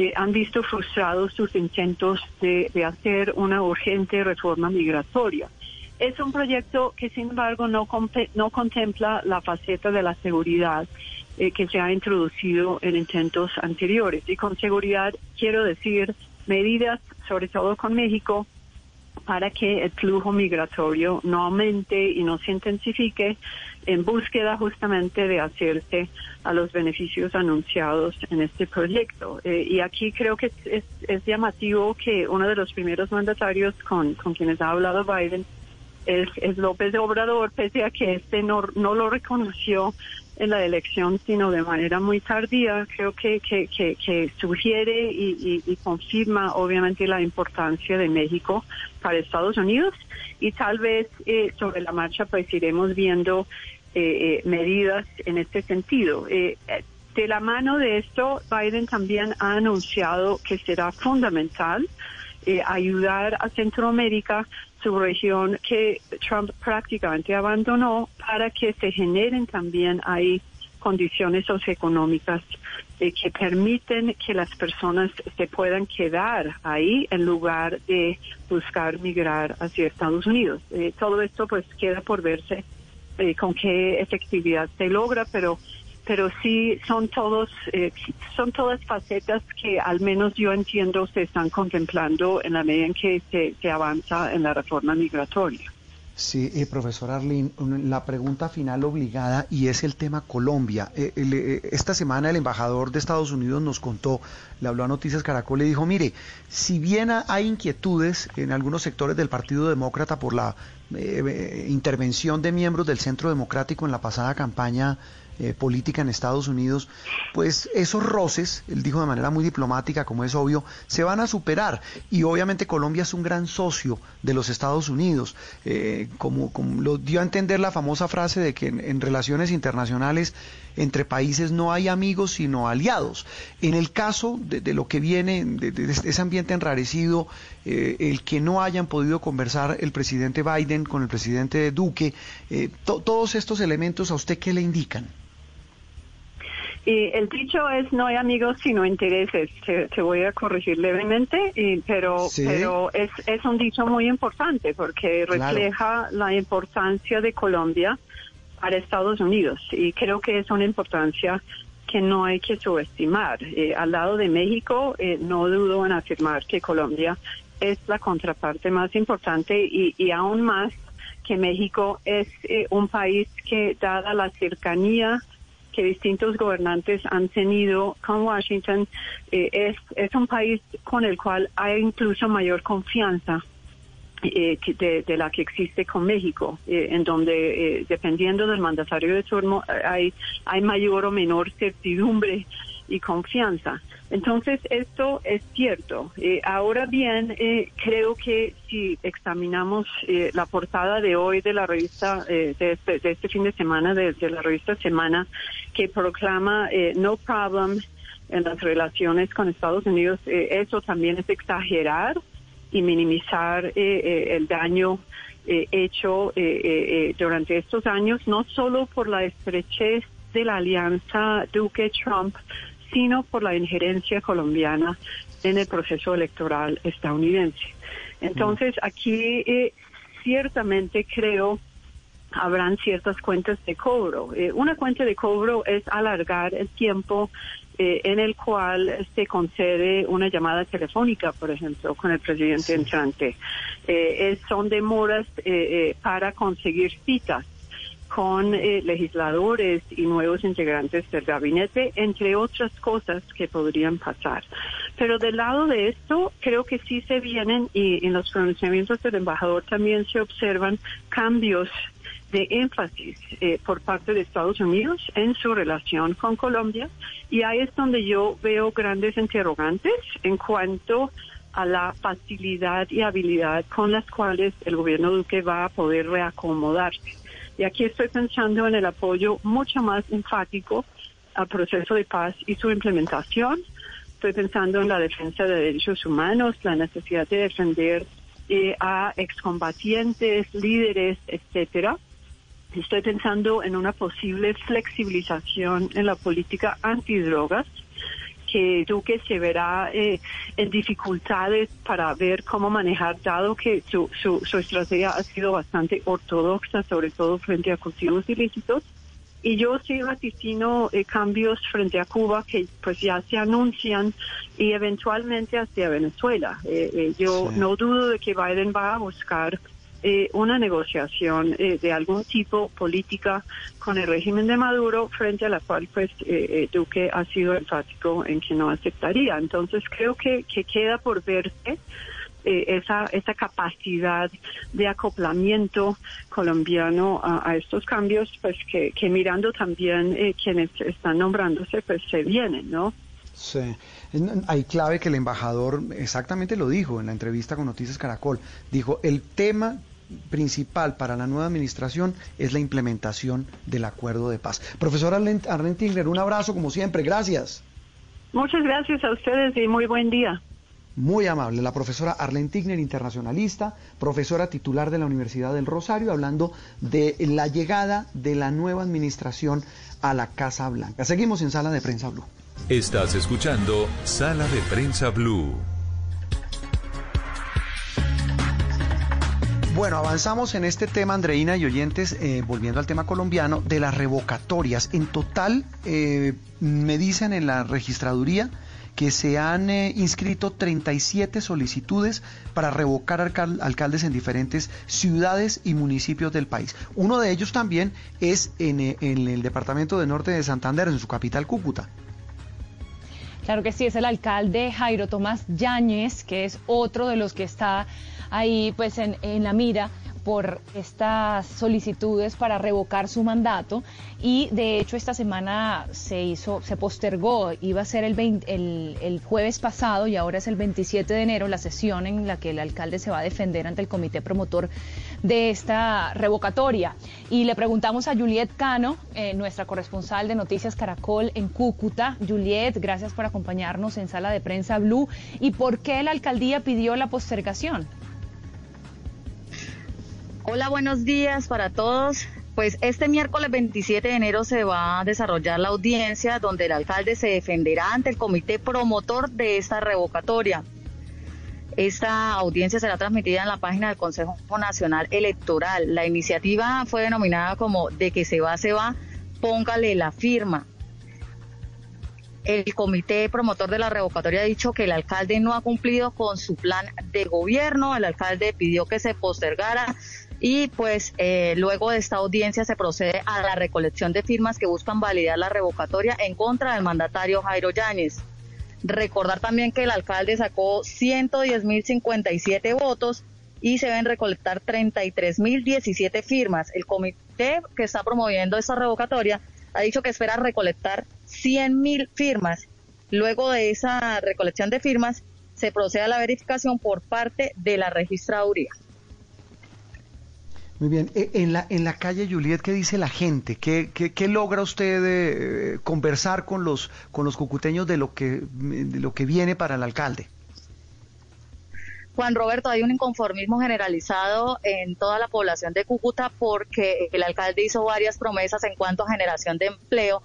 eh, han visto frustrados sus intentos de, hacer una urgente reforma migratoria. Es un proyecto que, sin embargo, no, no contempla la faceta de la seguridad eh, que se ha introducido en intentos anteriores. Y con seguridad quiero decir medidas, sobre todo con México, para que el flujo migratorio no aumente y no se intensifique en búsqueda justamente de hacerse a los beneficios anunciados en este proyecto. Eh, y aquí creo que es, es, llamativo que uno de los primeros mandatarios con, con quienes ha hablado Biden es, López Obrador, pese a que este no, no lo reconoció en la elección, sino de manera muy tardía, creo que, que, que, sugiere y, y, confirma obviamente la importancia de México para Estados Unidos y tal vez eh, sobre la marcha pues iremos viendo eh, eh, medidas en este sentido. de la mano de esto, Biden también ha anunciado que será fundamental ayudar a Centroamérica su región que Trump prácticamente abandonó para que se generen también ahí condiciones socioeconómicas eh, que permiten que las personas se puedan quedar ahí en lugar de buscar migrar hacia Estados Unidos. Eh, todo esto pues queda por verse eh, con qué efectividad se logra, pero pero sí son todos eh, son todas facetas que al menos yo entiendo se están contemplando en la medida en que se, avanza en la reforma migratoria. Sí, eh, profesor Arlene, la pregunta final obligada y es el tema Colombia. Eh, esta semana el embajador de Estados Unidos nos contó, le habló a Noticias Caracol y dijo, mire, si bien hay inquietudes en algunos sectores del Partido Demócrata por la intervención de miembros del Centro Democrático en la pasada campaña eh, política en Estados Unidos, pues esos roces, él dijo de manera muy diplomática, como es obvio, se van a superar. Y obviamente Colombia es un gran socio de los Estados Unidos, eh, como, lo dio a entender la famosa frase de que en, relaciones internacionales entre países no hay amigos sino aliados. En el caso de, lo que viene, de, ese ambiente enrarecido, eh, el que no hayan podido conversar el presidente Biden con el presidente Duque, todos estos elementos, ¿a usted qué le indican? Y el dicho es no hay amigos sino intereses. Te, voy a corregir levemente, y, pero pero es, es un dicho muy importante porque refleja la importancia de Colombia para Estados Unidos y creo que es una importancia que no hay que subestimar. Eh, al lado de México, eh, no dudo en afirmar que Colombia es la contraparte más importante y, y aún más que México es eh, un país que, dada la cercanía que distintos gobernantes han tenido con Washington, eh, es, es un país con el cual hay incluso mayor confianza eh, de, la que existe con México, eh, en donde dependiendo del mandatario de turno hay, hay mayor o menor certidumbre y confianza. Entonces, esto es cierto. Eh, ahora bien, eh, creo que si examinamos eh, la portada de hoy de la revista, de este, de, este, fin de semana, de, la revista Semana, que proclama No Problem en las relaciones con Estados Unidos, eso también es exagerar y minimizar el daño hecho durante estos años, no solo por la estrechez de la alianza Duque-Trump, sino por la injerencia colombiana en el proceso electoral estadounidense. Entonces, mm. aquí eh, ciertamente creo habrán ciertas cuentas de cobro. Eh, una cuenta de cobro es alargar el tiempo eh, en el cual se concede una llamada telefónica, por ejemplo, con el presidente entrante. son demoras para conseguir citas con eh, legisladores y nuevos integrantes del gabinete, entre otras cosas que podrían pasar. Pero del lado de esto, creo que sí se vienen y en los pronunciamientos del embajador también se observan cambios de énfasis eh, por parte de Estados Unidos en su relación con Colombia y ahí es donde yo veo grandes interrogantes en cuanto a la facilidad y habilidad con las cuales el gobierno Duque va a poder reacomodarse y aquí estoy pensando en el apoyo mucho más enfático al proceso de paz y su implementación. Estoy pensando en la defensa de derechos humanos, la necesidad de defender eh, a excombatientes, líderes, etcétera. Estoy pensando en una posible flexibilización en la política antidrogas que Duque se verá eh, en dificultades para ver cómo manejar, dado que su, su, su estrategia ha sido bastante ortodoxa, sobre todo frente a cultivos ilícitos. Y yo sí vaticino eh, cambios frente a Cuba que pues ya se anuncian y eventualmente hacia Venezuela. Eh, eh yo no dudo de que Biden va a buscar eh, una negociación eh, de algún tipo política con el régimen de Maduro frente a la cual pues eh, Duque ha sido enfático en que no aceptaría. Entonces creo que, que queda por verse esa, esa capacidad de acoplamiento colombiano a, estos cambios, pues que, mirando también quienes están nombrándose, pues se vienen, ¿no? Sí, hay clave que el embajador exactamente lo dijo en la entrevista con Noticias Caracol. Dijo, el tema principal para la nueva administración es la implementación del acuerdo de paz. Profesora Arlen Tingler, un abrazo como siempre, gracias. Muchas gracias a ustedes y muy buen día. Muy amable, la profesora Arlen Tigner, internacionalista, profesora titular de la Universidad del Rosario, hablando de la llegada de la nueva administración a la Casa Blanca. Seguimos en Sala de Prensa Blue. Estás escuchando Sala de Prensa Blue. Bueno, avanzamos en este tema, Andreina y oyentes, eh, volviendo al tema colombiano, de las revocatorias. En total, eh, me dicen en la registraduría que se han eh, inscrito 37 solicitudes para revocar alcaldes en diferentes ciudades y municipios del país. Uno de ellos también es en, en el departamento de norte de Santander, en su capital Cúcuta. Claro que sí, es el alcalde Jairo Tomás Yáñez, que es otro de los que está ahí pues en, en la mira por estas solicitudes para revocar su mandato y de hecho esta semana se hizo, se postergó, iba a ser el, el, jueves pasado y ahora es el 27 de enero la sesión en la que el alcalde se va a defender ante el comité promotor de esta revocatoria. Y le preguntamos a Juliet Cano, eh, nuestra corresponsal de Noticias Caracol en Cúcuta. Juliet, gracias por acompañarnos en Sala de Prensa Blue. ¿Y por qué la alcaldía pidió la postergación? Hola, buenos días para todos. Pues este miércoles 27 de enero se va a desarrollar la audiencia donde el alcalde se defenderá ante el comité promotor de esta revocatoria. Esta audiencia será transmitida en la página del Consejo Nacional Electoral. La iniciativa fue denominada como de que se va, se va, póngale la firma. El comité promotor de la revocatoria ha dicho que el alcalde no ha cumplido con su plan de gobierno. El alcalde pidió que se postergara y pues eh, luego de esta audiencia se procede a la recolección de firmas que buscan validar la revocatoria en contra del mandatario Jairo Yáñez. Recordar también que el alcalde sacó 110.057 votos y se deben recolectar 33.017 firmas. El comité que está promoviendo esta revocatoria ha dicho que espera recolectar 100.000 firmas. Luego de esa recolección de firmas se procede a la verificación por parte de la registraduría. Muy bien. E, en la, en la calle Juliet, ¿qué dice la gente? ¿Qué, qué, logra usted eh, conversar con los, con los cucuteños de lo, que, de lo que viene para el alcalde? Juan Roberto, hay un inconformismo generalizado en toda la población de Cúcuta porque el alcalde hizo varias promesas en cuanto a generación de empleo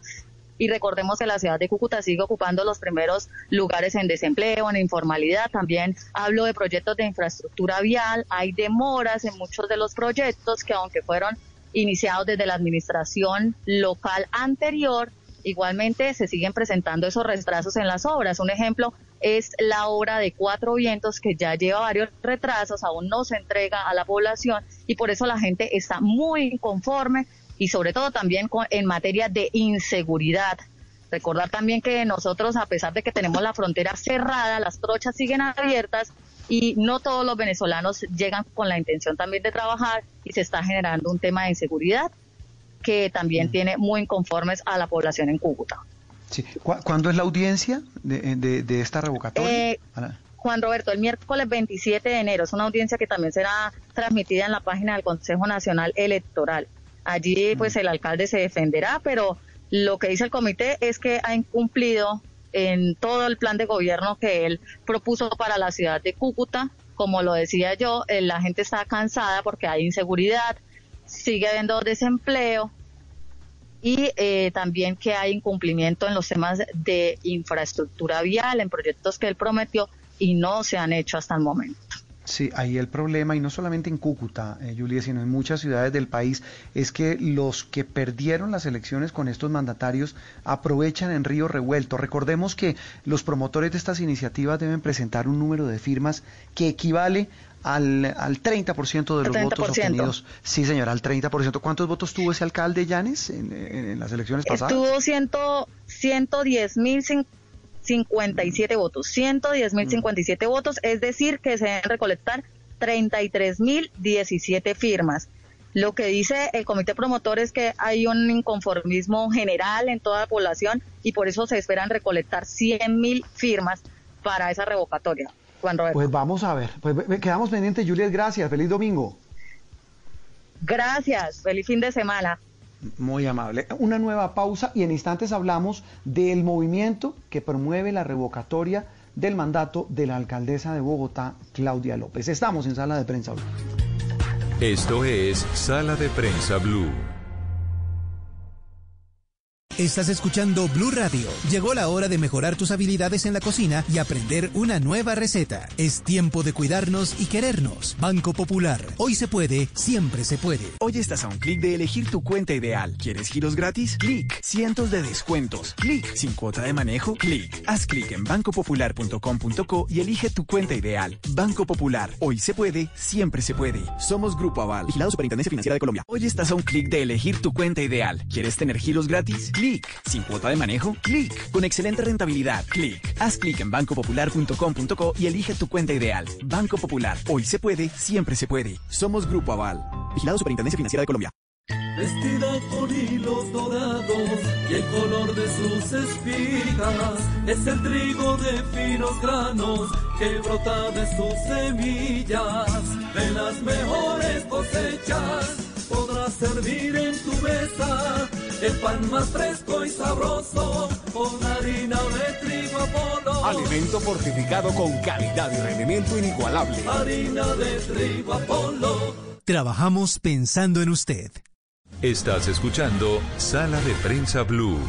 y recordemos que la ciudad de Cúcuta sigue ocupando los primeros lugares en desempleo, en informalidad. También hablo de proyectos de infraestructura vial. Hay demoras en muchos de los proyectos que aunque fueron iniciados desde la administración local anterior, igualmente se siguen presentando esos retrasos en las obras. Un ejemplo es la obra de Cuatro Vientos que ya lleva varios retrasos, aún no se entrega a la población y por eso la gente está muy inconforme y sobre todo también en materia de inseguridad. Recordar también que nosotros, a pesar de que tenemos la frontera cerrada, las trochas siguen abiertas y no todos los venezolanos llegan con la intención también de trabajar y se está generando un tema de inseguridad que también mm. tiene muy inconformes a la población en Cúcuta. Sí. ¿Cuándo es la audiencia de, esta revocatoria? Eh, Juan Roberto, el miércoles 27 de enero. Es una audiencia que también será transmitida en la página del Consejo Nacional Electoral. Allí pues el alcalde se defenderá, pero lo que dice el comité es que ha incumplido en todo el plan de gobierno que él propuso para la ciudad de Cúcuta. Como lo decía yo, eh, la gente está cansada porque hay inseguridad, sigue habiendo desempleo y eh, también que hay incumplimiento en los temas de infraestructura vial, en proyectos que él prometió y no se han hecho hasta el momento. Sí, ahí el problema, y no solamente en Cúcuta, eh, Julia, sino en muchas ciudades del país, es que los que perdieron las elecciones con estos mandatarios aprovechan en río revuelto. Recordemos que los promotores de estas iniciativas deben presentar un número de firmas que equivale al, al 30% de los votos obtenidos. Sí, señora, al 30%. ¿Cuántos votos tuvo ese alcalde Llanes en, las elecciones pasadas? Tuvo 110 mil 57 votos, 110 mil 57 votos, es decir, que se deben recolectar 33 mil 17 firmas. Lo que dice el comité promotor es que hay un inconformismo general en toda la población y por eso se esperan recolectar 100 mil firmas para esa revocatoria. Juan Roberto. Pues vamos a ver, pues quedamos pendientes, Juliet, gracias, feliz domingo. Gracias, feliz fin de semana. Muy amable. Una nueva pausa y en instantes hablamos del movimiento que promueve la revocatoria del mandato de la alcaldesa de Bogotá, Claudia López. Estamos en Sala de Prensa Blue. Esto es Sala de Prensa Blue. Estás escuchando Blue Radio. Llegó la hora de mejorar tus habilidades en la cocina y aprender una nueva receta. Es tiempo de cuidarnos y querernos. Banco Popular. Hoy se puede, siempre se puede. Hoy estás a un clic de elegir tu cuenta ideal. ¿Quieres giros gratis? Clic. Cientos de descuentos. Clic. Sin cuota de manejo. Clic. Haz clic en bancopopular.com.co y elige tu cuenta ideal. Banco Popular. Hoy se puede, siempre se puede. Somos Grupo Aval. Vigilado Superintendencia Financiera de Colombia. Hoy estás a un clic de elegir tu cuenta ideal. ¿Quieres tener giros gratis? Sin cuota de manejo. Clic. Con excelente rentabilidad. Clic. Haz clic en bancopopular.com.co y elige tu cuenta ideal. Banco Popular. Hoy se puede, siempre se puede. Somos Grupo Aval. Vigilado Superintendencia Financiera de Colombia. Vestida con hilos dorados y el color de sus espigas es el trigo de finos granos que brota de sus semillas. De las mejores cosechas podrás servir en tu mesa el pan más fresco y sabroso con harina de trigo Apolo. Alimento fortificado con calidad y rendimiento inigualable. Harina de trigo Apolo. Trabajamos pensando en usted. Estás escuchando Sala de Prensa Blue.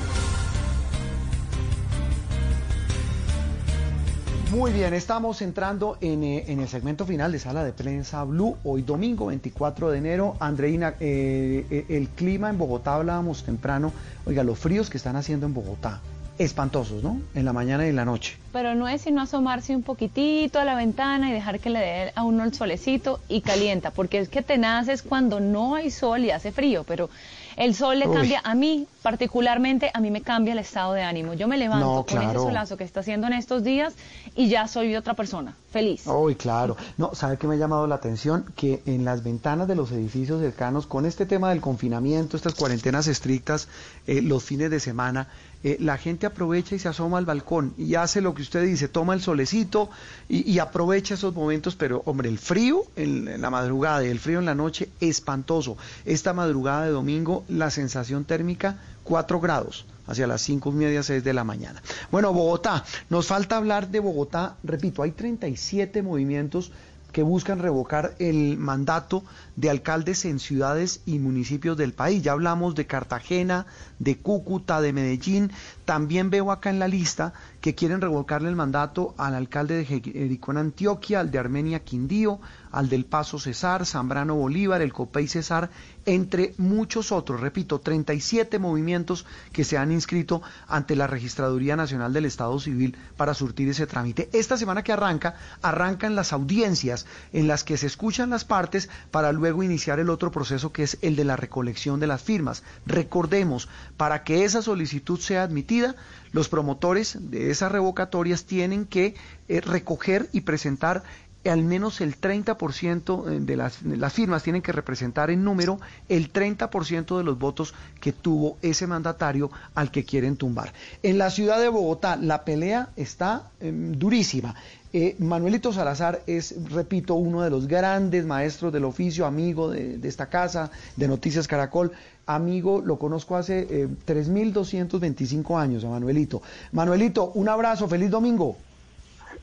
Muy bien, estamos entrando en, eh, en, el segmento final de Sala de Prensa Blue. Hoy domingo 24 de enero. Andreina, eh, eh, el clima en Bogotá hablábamos temprano. Oiga, los fríos que están haciendo en Bogotá espantosos, ¿no? En la mañana y en la noche. Pero no es sino asomarse un poquitito a la ventana y dejar que le dé a uno el solecito y calienta, porque es que tenaz es cuando no hay sol y hace frío, pero el sol le cambia, a mí particularmente, a mí me cambia el estado de ánimo. Yo me levanto con ese solazo que está haciendo en estos días y ya soy otra persona, feliz. Uy, claro. No, ¿sabe qué me ha llamado la atención? Que en las ventanas de los edificios cercanos, con este tema del confinamiento, estas cuarentenas estrictas, eh, los fines de semana, eh, la gente aprovecha y se asoma al balcón y hace lo que usted dice, toma el solecito y, aprovecha esos momentos, pero hombre, el frío en, la madrugada y el frío en la noche, espantoso. Esta madrugada de domingo, la sensación térmica, 4 grados hacia las cinco y media, 6 de la mañana. Bueno, Bogotá, nos falta hablar de Bogotá, repito, hay 37 movimientos que buscan revocar el mandato de alcaldes en ciudades y municipios del país. Ya hablamos de Cartagena, de Cúcuta, de Medellín. También veo acá en la lista que quieren revocarle el mandato al alcalde de Jericó en Antioquia, al de Armenia Quindío, al del Paso Cesar, Zambrano Bolívar, el Copey Cesar, entre muchos otros. Repito, 37 movimientos que se han inscrito ante la Registraduría Nacional del Estado Civil para surtir ese trámite. Esta semana que arranca, arrancan las audiencias en las que se escuchan las partes para luego iniciar el otro proceso que es el de la recolección de las firmas. Recordemos, para que esa solicitud sea admitida, los promotores de esas revocatorias tienen que eh, recoger y presentar al menos el 30% eh, de las, las, firmas tienen que representar en número el 30% de los votos que tuvo ese mandatario al que quieren tumbar. En la ciudad de Bogotá la pelea está em, durísima. Eh, Manuelito Salazar es, repito, uno de los grandes maestros del oficio, amigo de, esta casa, de Noticias Caracol. Amigo, lo conozco hace eh, 3.225 años, a Manuelito. Manuelito, un abrazo, feliz domingo.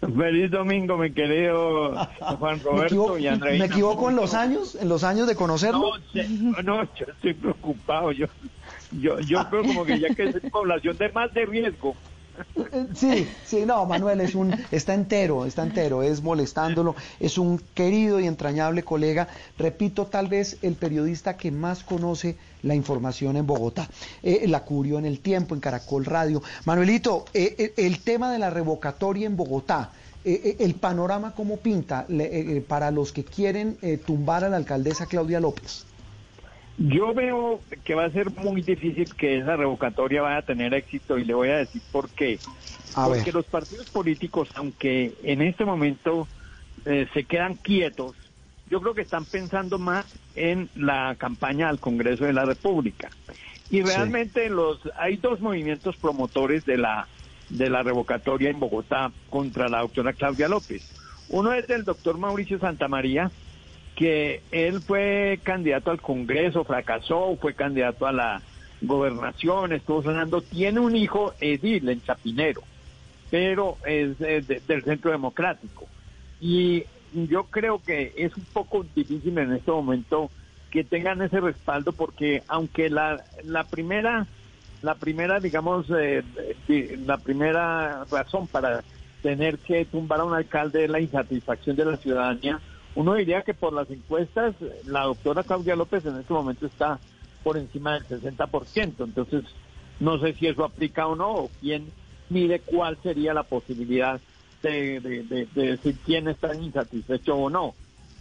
[laughs] Feliz domingo, mi querido Juan [laughs] Roberto y Andrés. ¿Me equivoco en los años, en los años de conocerlo? No, no yo estoy preocupado. Yo, yo, yo creo como que ya que es población de más de riesgo. [laughs] Sí, sí, no, Manuel es un, está entero, está entero, es molestándolo, es un querido y entrañable colega, repito, tal vez el periodista que más conoce la información en Bogotá, eh, la cubrió en el tiempo, en Caracol Radio. Manuelito, eh, eh, el tema de la revocatoria en Bogotá, el panorama cómo pinta para los que quieren tumbar a la alcaldesa Claudia López. Yo veo que va a ser muy difícil que esa revocatoria vaya a tener éxito y le voy a decir por qué. Porque los partidos políticos, aunque en este momento eh, se quedan quietos, yo creo que están pensando más en la campaña al Congreso de la República. Y realmente los hay dos movimientos promotores de la de la revocatoria en Bogotá contra la doctora Claudia López. Uno es el doctor Mauricio Santamaría, que él fue candidato al Congreso, fracasó, fue candidato a la gobernación, estuvo sonando, tiene un hijo edil en Chapinero, pero es, del Centro Democrático. Y yo creo que es un poco difícil en este momento que tengan ese respaldo porque aunque la, la primera la primera digamos eh, la primera razón para tener que tumbar a un alcalde es la insatisfacción de la ciudadanía uno diría que por las encuestas, la doctora Claudia López en este momento está por encima del 60%, entonces no sé si eso aplica o no, o quién mide cuál sería la posibilidad de, decir quién está insatisfecho o no.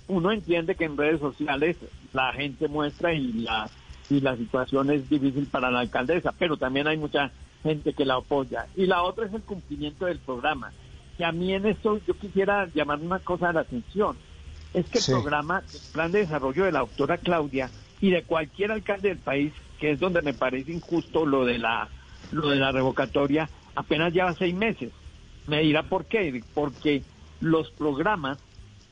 Uno entiende que en redes sociales la gente muestra y la y la situación es difícil para la alcaldesa, pero también hay mucha gente que la apoya. Y la otra es el cumplimiento del programa. Que a mí en esto yo quisiera llamar una cosa a la atención. Es que el programa, el plan de desarrollo de la doctora Claudia y de cualquier alcalde del país, que es donde me parece injusto lo de la, lo de la revocatoria, apenas lleva seis meses. Me dirá por qué. Porque los programas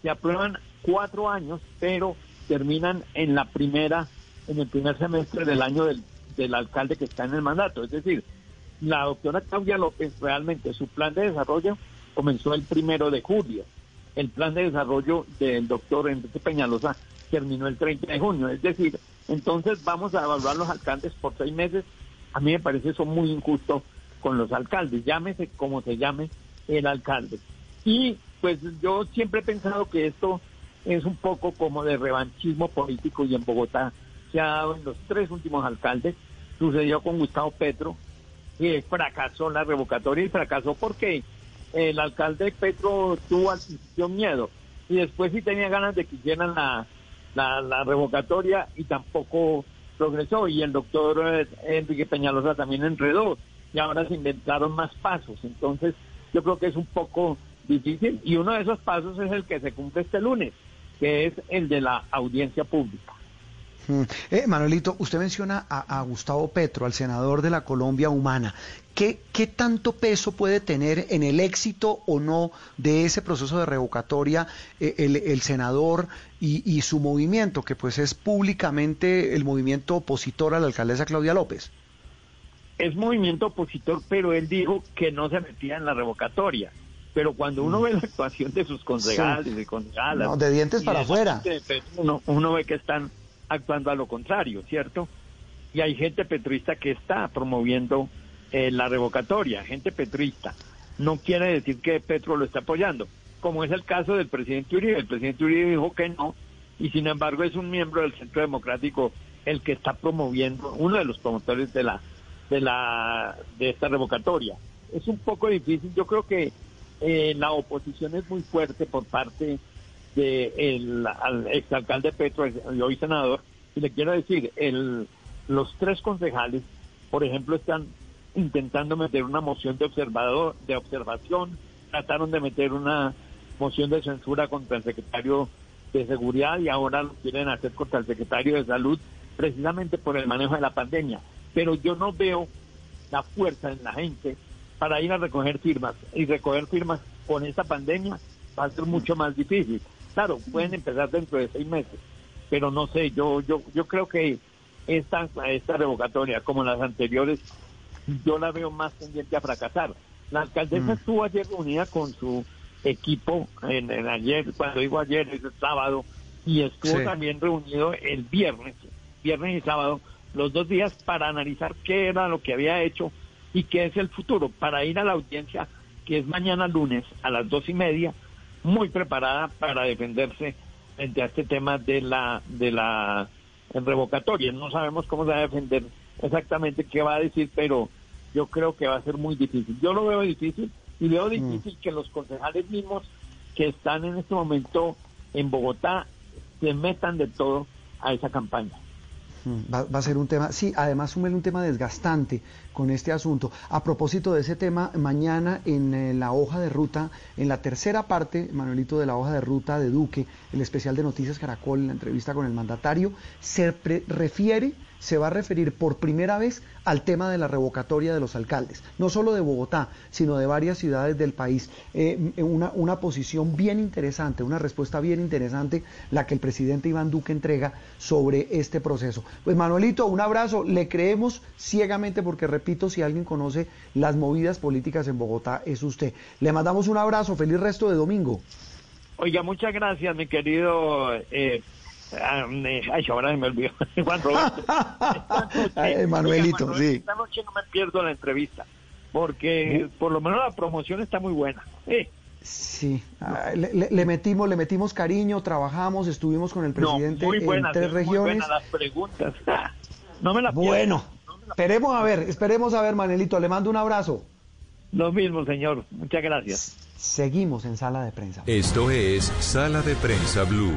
se aprueban cuatro años, pero terminan en la primera, en el primer semestre del año del, del alcalde que está en el mandato. Es decir, la doctora Claudia López realmente su plan de desarrollo comenzó el primero de julio. El plan de desarrollo del doctor Enrique Peñalosa terminó el 30 de junio. Es decir, entonces vamos a evaluar los alcaldes por seis meses. A mí me parece eso muy injusto con los alcaldes, llámese como se llame el alcalde. Y pues yo siempre he pensado que esto es un poco como de revanchismo político y en Bogotá se ha dado en los tres últimos alcaldes. Sucedió con Gustavo Petro, que fracasó la revocatoria y fracasó porque el alcalde Petro tuvo principio miedo y después sí tenía ganas de que hicieran la, la, revocatoria y tampoco progresó y el doctor eh, Enrique Peñalosa también enredó y ahora se inventaron más pasos. Entonces yo creo que es un poco difícil y uno de esos pasos es el que se cumple este lunes que es el de la audiencia pública. Eh, Manuelito, usted menciona a, Gustavo Petro, al senador de la Colombia Humana. ¿Qué, ¿Qué, tanto peso puede tener en el éxito o no de ese proceso de revocatoria eh, el, senador y, y, su movimiento, que pues es públicamente el movimiento opositor a la alcaldesa Claudia López? Es movimiento opositor, pero él dijo que no se metía en la revocatoria pero cuando uno mm. ve la actuación de sus concejales y concejalas... No, de dientes para afuera. Uno, uno ve que están actuando a lo contrario, ¿cierto? Y hay gente petrista que está promoviendo eh, la revocatoria, gente petrista. No quiere decir que Petro lo está apoyando, como es el caso del presidente Uribe. El presidente Uribe dijo que no, y sin embargo es un miembro del Centro Democrático el que está promoviendo, uno de los promotores de la de la de esta revocatoria. Es un poco difícil, yo creo que eh, la oposición es muy fuerte por parte del de exalcalde Petro y hoy senador. Y le quiero decir, el, los tres concejales, por ejemplo, están intentando meter una moción de observador, de observación, trataron de meter una moción de censura contra el secretario de seguridad y ahora lo quieren hacer contra el secretario de salud precisamente por el manejo de la pandemia. Pero yo no veo la fuerza en la gente para ir a recoger firmas. Y recoger firmas con esta pandemia va a ser mucho más difícil. Claro, pueden empezar dentro de seis meses, pero no sé, yo yo yo creo que esta, esta revocatoria, como las anteriores, yo la veo más tendiente a fracasar. La alcaldesa mm. estuvo ayer reunida con su equipo en, ayer, cuando digo ayer, es el sábado, y estuvo también reunido el viernes, viernes y sábado, los dos días para analizar qué era lo que había hecho y qué es el futuro para ir a la audiencia que es mañana lunes a las dos y media, muy preparada para defenderse frente a este tema de la de la revocatoria. No sabemos cómo se va a defender exactamente qué va a decir, pero yo creo que va a ser muy difícil. Yo lo veo difícil y veo mm. difícil que los concejales mismos que están en este momento en Bogotá se metan de todo a esa campaña. Mm, va, a ser un tema, sí, además súmele un tema desgastante con este asunto. A propósito de ese tema, mañana en eh, la hoja de ruta, en la tercera parte, Manuelito, de la hoja de ruta de Duque, el especial de Noticias Caracol, en la entrevista con el mandatario, se refiere se va a referir por primera vez al tema de la revocatoria de los alcaldes, no solo de Bogotá, sino de varias ciudades del país. Eh, una, una, posición bien interesante, una respuesta bien interesante la que el presidente Iván Duque entrega sobre este proceso. Pues Manuelito, un abrazo, le creemos ciegamente porque, repito, si alguien conoce las movidas políticas en Bogotá es usted. Le mandamos un abrazo, feliz resto de domingo. Oiga, muchas gracias, mi querido eh, ay, ahora me olvidó. [laughs] Juan Roberto. [laughs] Manuelito, sí. Esta noche no me pierdo la entrevista, porque por lo menos la promoción está muy buena. Sí, ah, le, metimos, le metimos cariño, trabajamos, estuvimos con el presidente en tres regiones. Muy buenas las preguntas. [laughs] no me la Bueno, esperemos a ver, esperemos a ver, Manuelito. Le mando un abrazo. Lo mismo, señor. Muchas gracias. Seguimos en Sala de Prensa. Esto es Sala de Prensa Blue.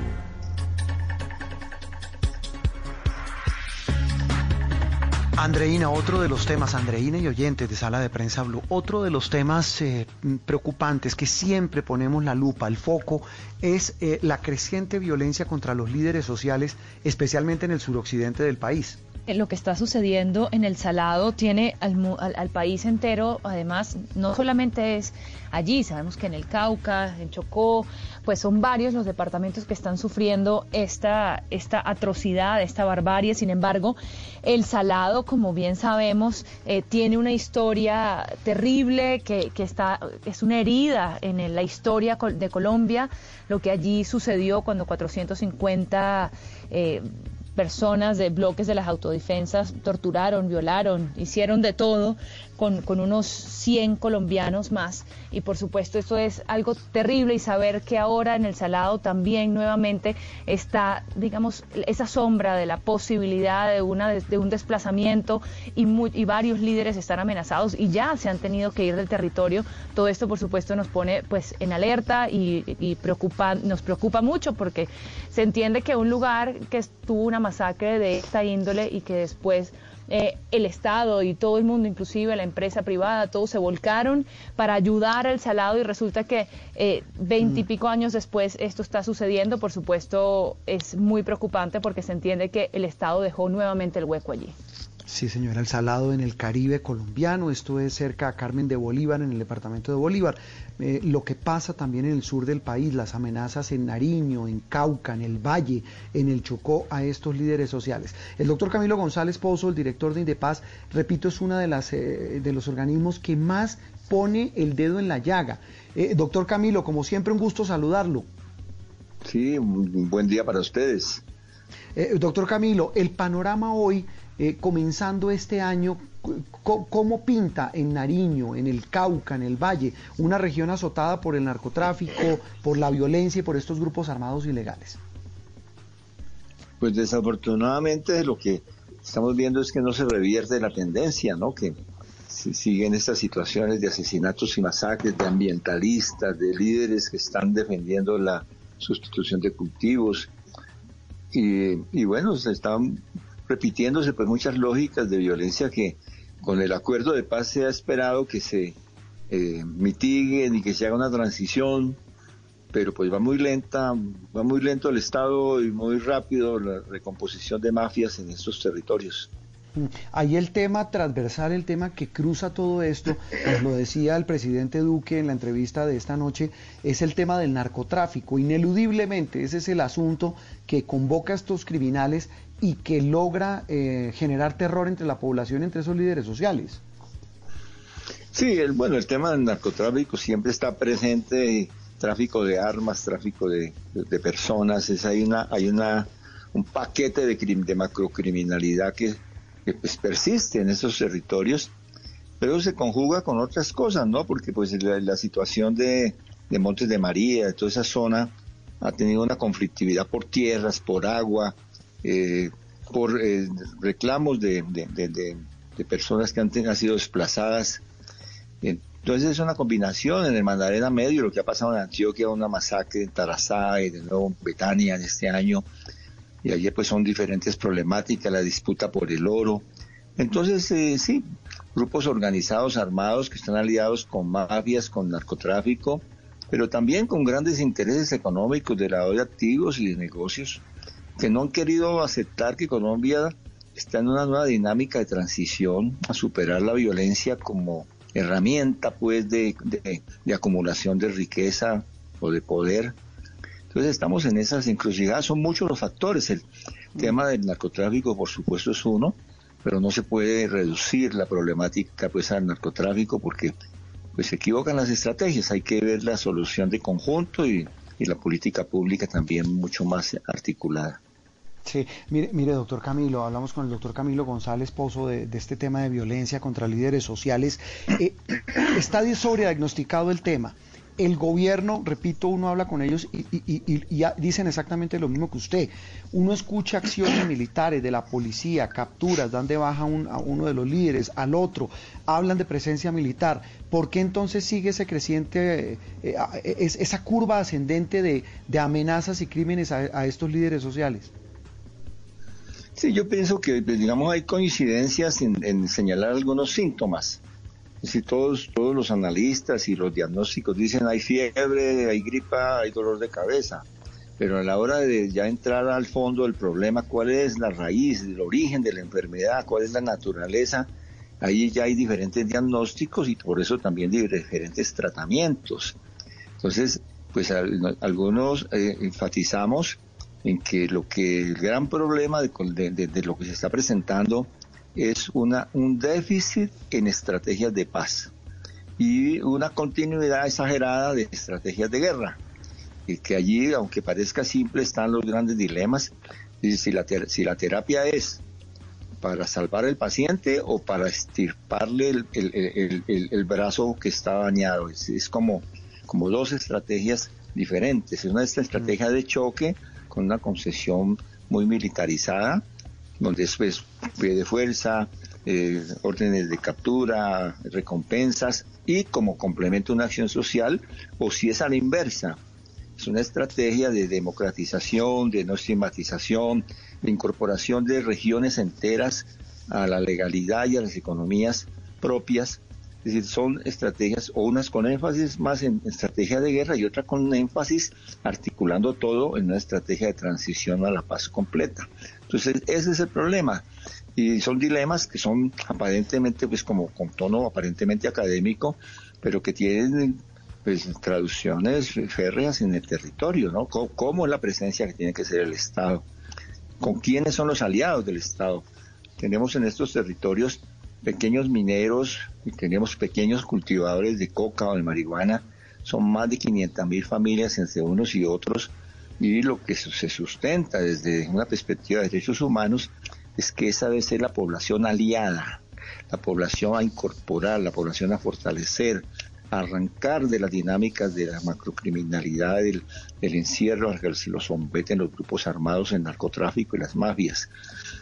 Andreina, otro de los temas, Andreina y oyentes de Sala de Prensa Blue, otro de los temas eh, preocupantes que siempre ponemos la lupa, el foco, es eh, la creciente violencia contra los líderes sociales, especialmente en el suroccidente del país. Eh, lo que está sucediendo en el Salado tiene al, al, país entero, además, no solamente es allí, sabemos que en el Cauca, en Chocó, pues son varios los departamentos que están sufriendo esta, esta atrocidad, esta barbarie. Sin embargo, el Salado, como bien sabemos, eh, tiene una historia terrible que, que, está, es una herida en la historia de Colombia, lo que allí sucedió cuando 450 eh, personas de bloques de las autodefensas torturaron, violaron, hicieron de todo con, con, unos 100 colombianos más. Y por supuesto esto es algo terrible y saber que ahora en el Salado también nuevamente está, digamos, esa sombra de la posibilidad de, una, de un desplazamiento y, y varios líderes están amenazados y ya se han tenido que ir del territorio. Todo esto por supuesto nos pone pues en alerta y, y preocupa, nos preocupa mucho porque se entiende que un lugar que tuvo una masacre de esta índole y que después eh, el Estado y todo el mundo, inclusive la empresa privada, todos se volcaron para ayudar al Salado y resulta que eh, veintipico años después esto está sucediendo. Por supuesto, es muy preocupante porque se entiende que el Estado dejó nuevamente el hueco allí. Sí, señora, el salado en el Caribe colombiano, esto es cerca a Carmen de Bolívar, en el departamento de Bolívar. Eh, lo que pasa también en el sur del país, las amenazas en Nariño, en Cauca, en el Valle, en el Chocó a estos líderes sociales. El doctor Camilo González Pozo, el director de Indepaz, repito, es uno de, las, eh, de los organismos que más pone el dedo en la llaga. Eh, doctor Camilo, como siempre, un gusto saludarlo. Sí, un buen día para ustedes. doctor Camilo, el panorama hoy eh, comenzando este año, ¿cómo pinta en Nariño, en el Cauca, en el Valle, una región azotada por el narcotráfico, por la violencia y por estos grupos armados ilegales? Pues desafortunadamente lo que estamos viendo es que no se revierte la tendencia, ¿no? Que siguen estas situaciones de asesinatos y masacres de ambientalistas, de líderes que están defendiendo la sustitución de cultivos. Y, y bueno, se están repitiéndose pues muchas lógicas de violencia que con el acuerdo de paz se ha esperado que se eh, mitiguen y que se haga una transición, pero pues va muy lenta, va muy lento el Estado y muy rápido la recomposición de mafias en estos territorios. Ahí el tema transversal, el tema que cruza todo esto, pues lo decía el presidente Duque en la entrevista de esta noche, es el tema del narcotráfico. Ineludiblemente, ese es el asunto que convoca a estos criminales y que logra eh, generar terror entre la población, entre esos líderes sociales. Sí, el, bueno, el tema del narcotráfico siempre está presente, tráfico de armas, tráfico de, personas, es hay una, hay una, un paquete de, de macrocriminalidad que, pues, persiste en esos territorios, pero se conjuga con otras cosas, ¿no? Porque pues la, situación de, de Montes de María, toda esa zona, ha tenido una conflictividad por tierras, por agua, por eh, reclamos de, personas que han, sido desplazadas. Entonces es una combinación en el Mandarena Medio, lo que ha pasado en Antioquia, una masacre en Tarazá y de nuevo en Betania en este año. Y allí pues son diferentes problemáticas, la disputa por el oro. Entonces, eh, sí, grupos organizados, armados, que están aliados con mafias, con narcotráfico, pero también con grandes intereses económicos de la de activos y de negocios que no han querido aceptar que Colombia está en una nueva dinámica de transición a superar la violencia como herramienta pues de, acumulación de riqueza o de poder. Entonces estamos en esas encrucijadas, son muchos los factores. El tema del narcotráfico por supuesto es uno, pero no se puede reducir la problemática pues al narcotráfico porque pues se equivocan las estrategias, hay que ver la solución de conjunto y y la política pública también mucho más articulada. Sí, mire, mire, doctor Camilo, hablamos con el doctor Camilo González Pozo de, este tema de violencia contra líderes sociales. Eh, [clears throat] está sobrediagnosticado el tema el gobierno, repito, uno habla con ellos y, dicen exactamente lo mismo que usted. Uno escucha acciones militares de la policía, capturas, dan de baja a uno de los líderes, al otro, hablan de presencia militar. ¿Por qué entonces sigue ese creciente, eh, eh, esa curva ascendente de, amenazas y crímenes a, estos líderes sociales? Sí, yo pienso que, pues, digamos, hay coincidencias en, señalar algunos síntomas. Es todos, todos los analistas y los diagnósticos dicen hay fiebre, hay gripa, hay dolor de cabeza. Pero a la hora de ya entrar al fondo del problema, cuál es la raíz, el origen de la enfermedad, cuál es la naturaleza, ahí ya hay diferentes diagnósticos y por eso también diferentes tratamientos. Entonces, pues algunos eh, enfatizamos en que lo que el gran problema de, lo que se está presentando es una, un déficit en estrategias de paz y una continuidad exagerada de estrategias de guerra. Y que allí, aunque parezca simple, están los grandes dilemas. Si la, si la terapia es para salvar al paciente o para estirparle el, brazo que está dañado. Es, como, como dos estrategias diferentes. Es una estrategia de choque con una concesión muy militarizada, después pie de fuerza, eh, órdenes de captura, recompensas y como complemento una acción social, o si es a la inversa, es una estrategia de democratización, de no estigmatización, de incorporación de regiones enteras a la legalidad y a las economías propias es decir, son estrategias o unas con énfasis más en estrategia de guerra y otra con énfasis articulando todo en una estrategia de transición a la paz completa. Entonces, ese es el problema. Y son dilemas que son aparentemente, pues como con tono aparentemente académico, pero que tienen pues traducciones férreas en el territorio, ¿no? ¿Cómo, es la presencia que tiene que ser el Estado? ¿Con quiénes son los aliados del Estado? Tenemos en estos territorios pequeños mineros, y tenemos pequeños cultivadores de coca o de marihuana, son más de 500 mil familias entre unos y otros, y lo que se sustenta desde una perspectiva de derechos humanos es que esa debe ser la población aliada, la población a incorporar, la población a fortalecer, a arrancar de las dinámicas de la macrocriminalidad, del, encierro al que se lo someten los grupos armados, el narcotráfico y las mafias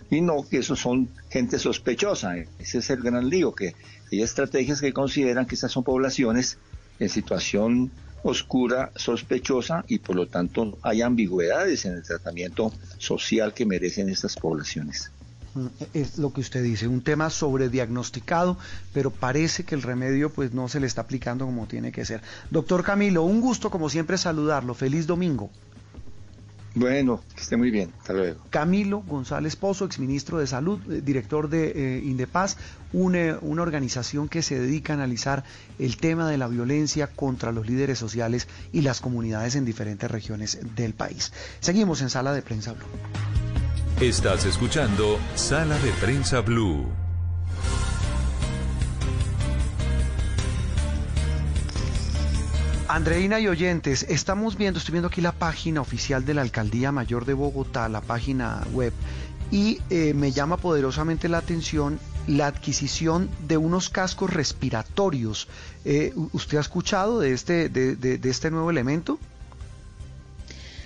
y no que esos son gente sospechosa. Ese es el gran lío, que hay estrategias que consideran que estas son poblaciones en situación oscura, sospechosa y por lo tanto hay ambigüedades en el tratamiento social que merecen estas poblaciones. Mm, es lo que usted dice, un tema sobrediagnosticado, pero parece que el remedio pues no se le está aplicando como tiene que ser. Doctor Camilo, un gusto como siempre saludarlo. Feliz domingo. Bueno, que esté muy bien. Hasta luego. Camilo González Pozo, exministro de Salud, eh, director de eh, Indepaz, una, una organización que se dedica a analizar el tema de la violencia contra los líderes sociales y las comunidades en diferentes regiones del país. Seguimos en Sala de Prensa Blue. Estás escuchando Sala de Prensa Blue. Andreina y oyentes, estamos viendo, estoy viendo aquí la página oficial de la Alcaldía Mayor de Bogotá, la página web, y eh, me llama poderosamente la atención la adquisición de unos cascos respiratorios. Eh, ¿Usted ha escuchado de este, de, este nuevo elemento?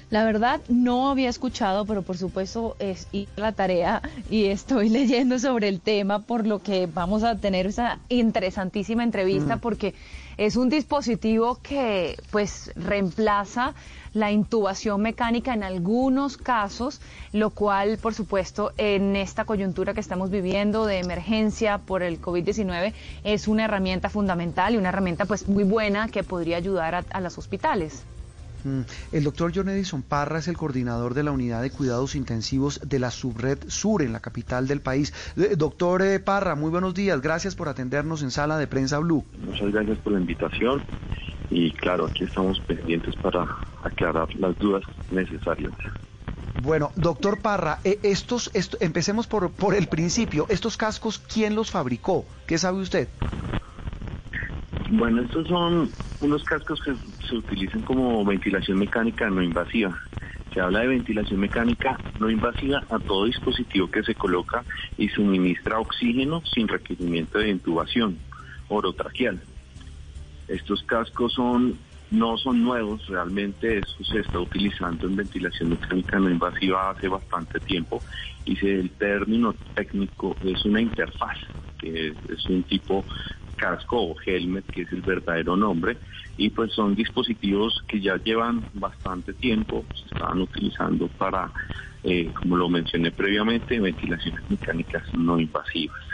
La verdad no había escuchado, pero por supuesto es la tarea y estoy [laughs] leyendo sobre el tema, por lo que vamos a tener esa interesantísima entrevista, mm. porque es un dispositivo que pues reemplaza la intubación mecánica en algunos casos, lo cual, por supuesto, en esta coyuntura que estamos viviendo de emergencia por el COVID-19 es una herramienta fundamental y una herramienta pues muy buena que podría ayudar a, a los hospitales. Mm. El doctor John Edison Parra es el coordinador de la unidad de cuidados intensivos de la Subred Sur en la capital del país. Eh, doctor eh, Parra, muy buenos días. Gracias por atendernos en Sala de Prensa Blue. Muchas gracias por la invitación y claro, aquí estamos pendientes para aclarar las dudas necesarias. Bueno, doctor Parra, eh, estos, empecemos por, por el principio. ¿Estos cascos quién los fabricó? ¿Qué sabe usted? Bueno, estos son unos cascos que se utilizan como ventilación mecánica no invasiva. Se habla de ventilación mecánica no invasiva a todo dispositivo que se coloca y suministra oxígeno sin requerimiento de intubación orotraqueal. Estos cascos son no son nuevos, realmente eso se está utilizando en ventilación mecánica no invasiva hace bastante tiempo y el término técnico es una interfaz, que es un tipo casco o helmet, que es el verdadero nombre, y pues son dispositivos que ya llevan bastante tiempo, se estaban utilizando para, eh, como lo mencioné previamente, ventilaciones mecánicas no invasivas.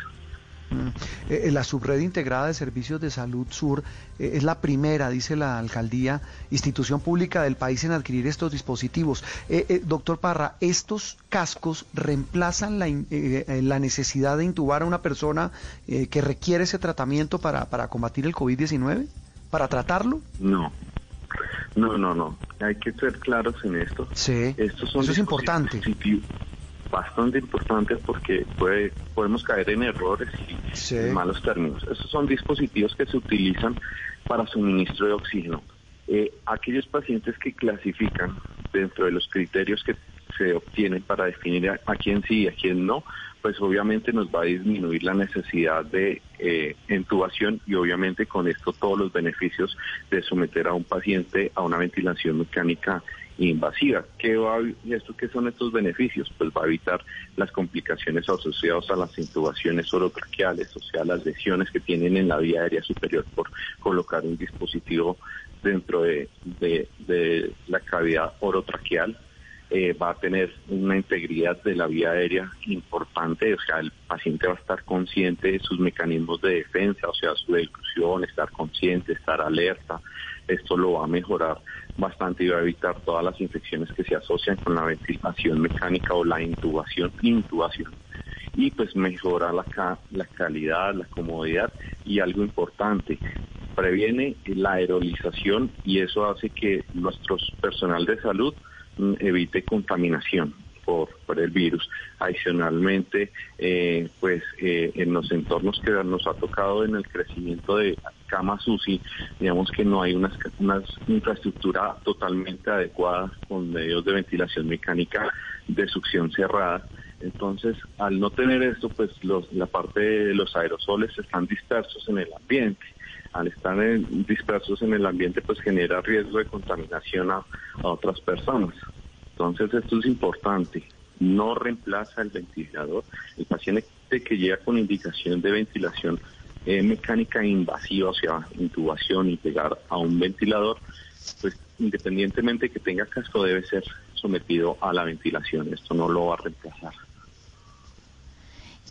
Mm. Eh, eh, la subred integrada de servicios de salud sur eh, es la primera, dice la alcaldía, institución pública del país en adquirir estos dispositivos. doctor Parra, ¿estos cascos reemplazan la, la, necesidad de intubar a una persona que requiere ese tratamiento para, para combatir el COVID-19? ¿Para tratarlo? No. No, no, no. Hay que ser claros en esto. Sí. Estos son eso es importante bastante importante porque puede, podemos caer en errores y malos términos. Estos son dispositivos que se utilizan para suministro de oxígeno. Eh, aquellos pacientes que clasifican dentro de los criterios que se obtienen para definir a, quién sí y a quién no, pues obviamente nos va a disminuir la necesidad de eh, intubación y obviamente con esto todos los beneficios de someter a un paciente a una ventilación mecánica invasiva. ¿Qué, va esto, ¿Qué son estos beneficios? Pues va a evitar las complicaciones asociadas a las intubaciones orotraqueales, o sea, las lesiones que tienen en la vía aérea superior por colocar un dispositivo dentro de, la cavidad orotraqueal. Eh, va a tener una integridad de la vía aérea importante, o sea, el paciente va a estar consciente de sus mecanismos de defensa, o sea, su declusión, estar consciente, estar alerta, esto lo va a mejorar bastante y va a evitar todas las infecciones que se asocian con la ventilación mecánica o la intubación, intubación. Y pues mejora la, la calidad, la comodidad y algo importante, previene la aerolización y eso hace que nuestro personal de salud mm, evite contaminación por, el virus. Adicionalmente, eh, pues eh, en los entornos que nos ha tocado en el crecimiento de camas UCI, digamos que no hay una, una infraestructura totalmente adecuada con medios de ventilación mecánica de succión cerrada. Entonces, al no tener esto, pues los, la parte de los aerosoles están dispersos en el ambiente. Al estar dispersos en el ambiente, pues genera riesgo de contaminación a otras personas. Entonces esto es importante, no reemplaza el ventilador. El paciente que llega con indicación de ventilación eh, mecánica invasiva, o sea, intubación y pegar a un ventilador, pues independientemente que tenga casco debe ser sometido a la ventilación. Esto no lo va a reemplazar.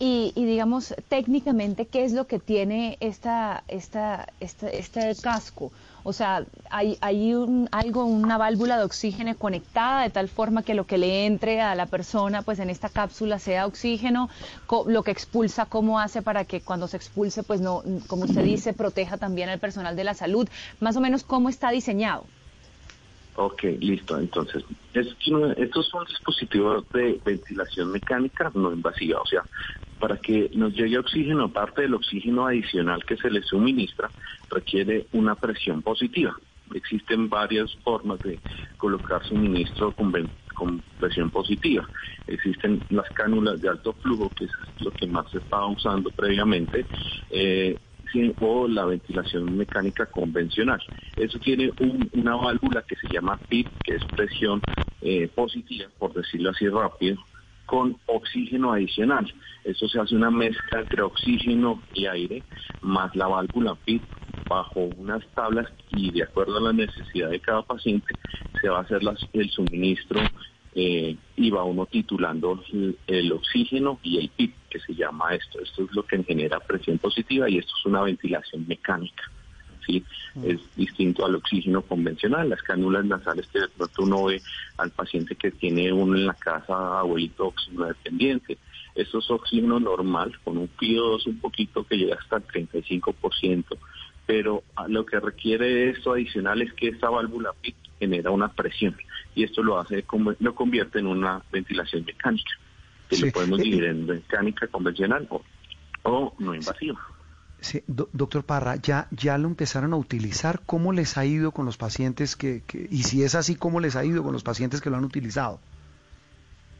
Y, digamos, técnicamente, ¿qué es lo que tiene esta, esta, esta, este casco? O sea, hay, hay un, algo, una válvula de oxígeno conectada de tal forma que lo que le entre a la persona, pues en esta cápsula sea oxígeno, lo que expulsa, cómo hace para que cuando se expulse, pues no, como usted dice, proteja también al personal de la salud. Más o menos, ¿cómo está diseñado? Ok, listo. Entonces, estos son dispositivos de ventilación mecánica no invasiva. O sea, para que nos llegue oxígeno, aparte del oxígeno adicional que se le suministra, requiere una presión positiva. Existen varias formas de colocar suministro con, presión positiva. Existen las cánulas de alto flujo, que es lo que más se estaba usando previamente, eh, o la ventilación mecánica convencional. Eso tiene una válvula que se llama PIP, que es presión eh, positiva, por decirlo así rápido, con oxígeno adicional. Eso se hace una mezcla entre oxígeno y aire, más la válvula PIP bajo unas tablas y de acuerdo a la necesidad de cada paciente se va a hacer el suministro eh, y va uno titulando el, oxígeno y el PIP, que se llama esto. Esto es lo que genera presión positiva y esto es una ventilación mecánica. ¿Sí? Es distinto al oxígeno convencional, las cánulas nasales que de pronto uno ve al paciente que tiene uno en la casa, abuelito oxígeno dependiente. Esto es oxígeno normal, con un PIO2 un poquito que llega hasta el 35%, pero lo que requiere esto adicional es que esta válvula PIP genera una presión y esto lo hace lo convierte en una ventilación mecánica que lo podemos dividir en mecánica convencional o, no invasiva. Sí, doctor Parra, ya, ya lo empezaron a utilizar. ¿Cómo les ha ido con los pacientes que, y si es así, cómo les ha ido con los pacientes que lo han utilizado?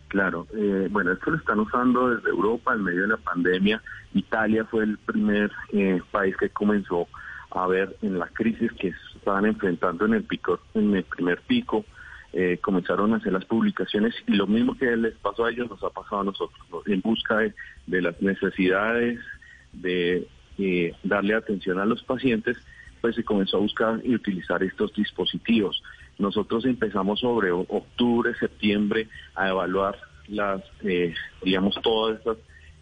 Claro, eh, bueno, esto lo están usando desde Europa en medio de la pandemia. Italia fue el primer eh, país que comenzó a ver en la crisis que estaban enfrentando en el pico, en el primer pico eh, comenzaron a hacer las publicaciones y lo mismo que les pasó a ellos nos ha pasado a nosotros, en busca de, las necesidades de eh, darle atención a los pacientes, pues se comenzó a buscar y utilizar estos dispositivos. Nosotros empezamos sobre octubre, septiembre a evaluar las, eh, digamos, todas estas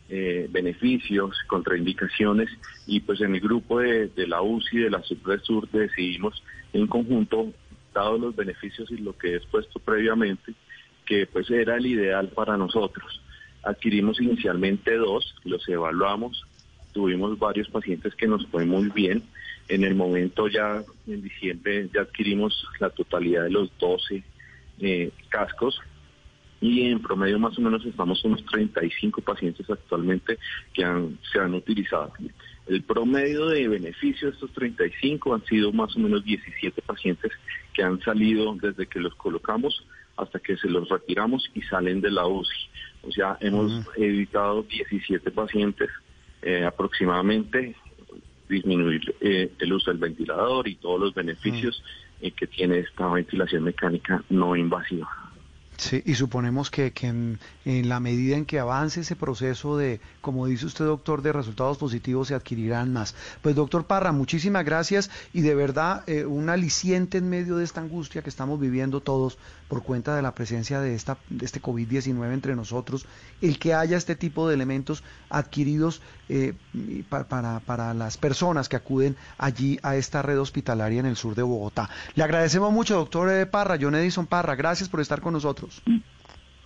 eh, beneficios, contraindicaciones y pues en el grupo de, la UCI de la Sur decidimos en conjunto, dados los beneficios y lo que he expuesto previamente, que pues era el ideal para nosotros. Adquirimos inicialmente dos, los evaluamos, tuvimos varios pacientes que nos fue muy bien. En el momento ya en diciembre ya adquirimos la totalidad de los 12 eh, cascos y en promedio más o menos estamos unos 35 pacientes actualmente que han, se han utilizado. El promedio de beneficio de estos 35 han sido más o menos 17 pacientes que han salido desde que los colocamos hasta que se los retiramos y salen de la UCI. O sea, hemos evitado 17 pacientes eh, aproximadamente disminuir eh, el uso del ventilador y todos los beneficios eh, que tiene esta ventilación mecánica no invasiva. Sí, y suponemos que, en, la medida en que avance ese proceso de, como dice usted, doctor, de resultados positivos se adquirirán más. Pues, doctor Parra, muchísimas gracias y de verdad eh, un aliciente en medio de esta angustia que estamos viviendo todos por cuenta de la presencia de, esta, de este COVID-19 entre nosotros, el que haya este tipo de elementos adquiridos eh, para, para, las personas que acuden allí a esta red hospitalaria en el sur de Bogotá. Le agradecemos mucho, doctor eh, Parra, John Edison Parra, gracias por estar con nosotros.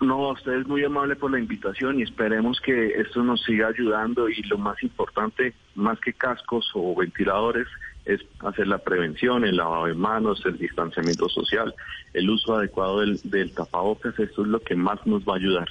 No, usted es muy amable por la invitación y esperemos que esto nos siga ayudando y lo más importante, más que cascos o ventiladores, es hacer la prevención, el lavado de manos, el distanciamiento social, el uso adecuado del, del tapabocas, esto es lo que más nos va a ayudar.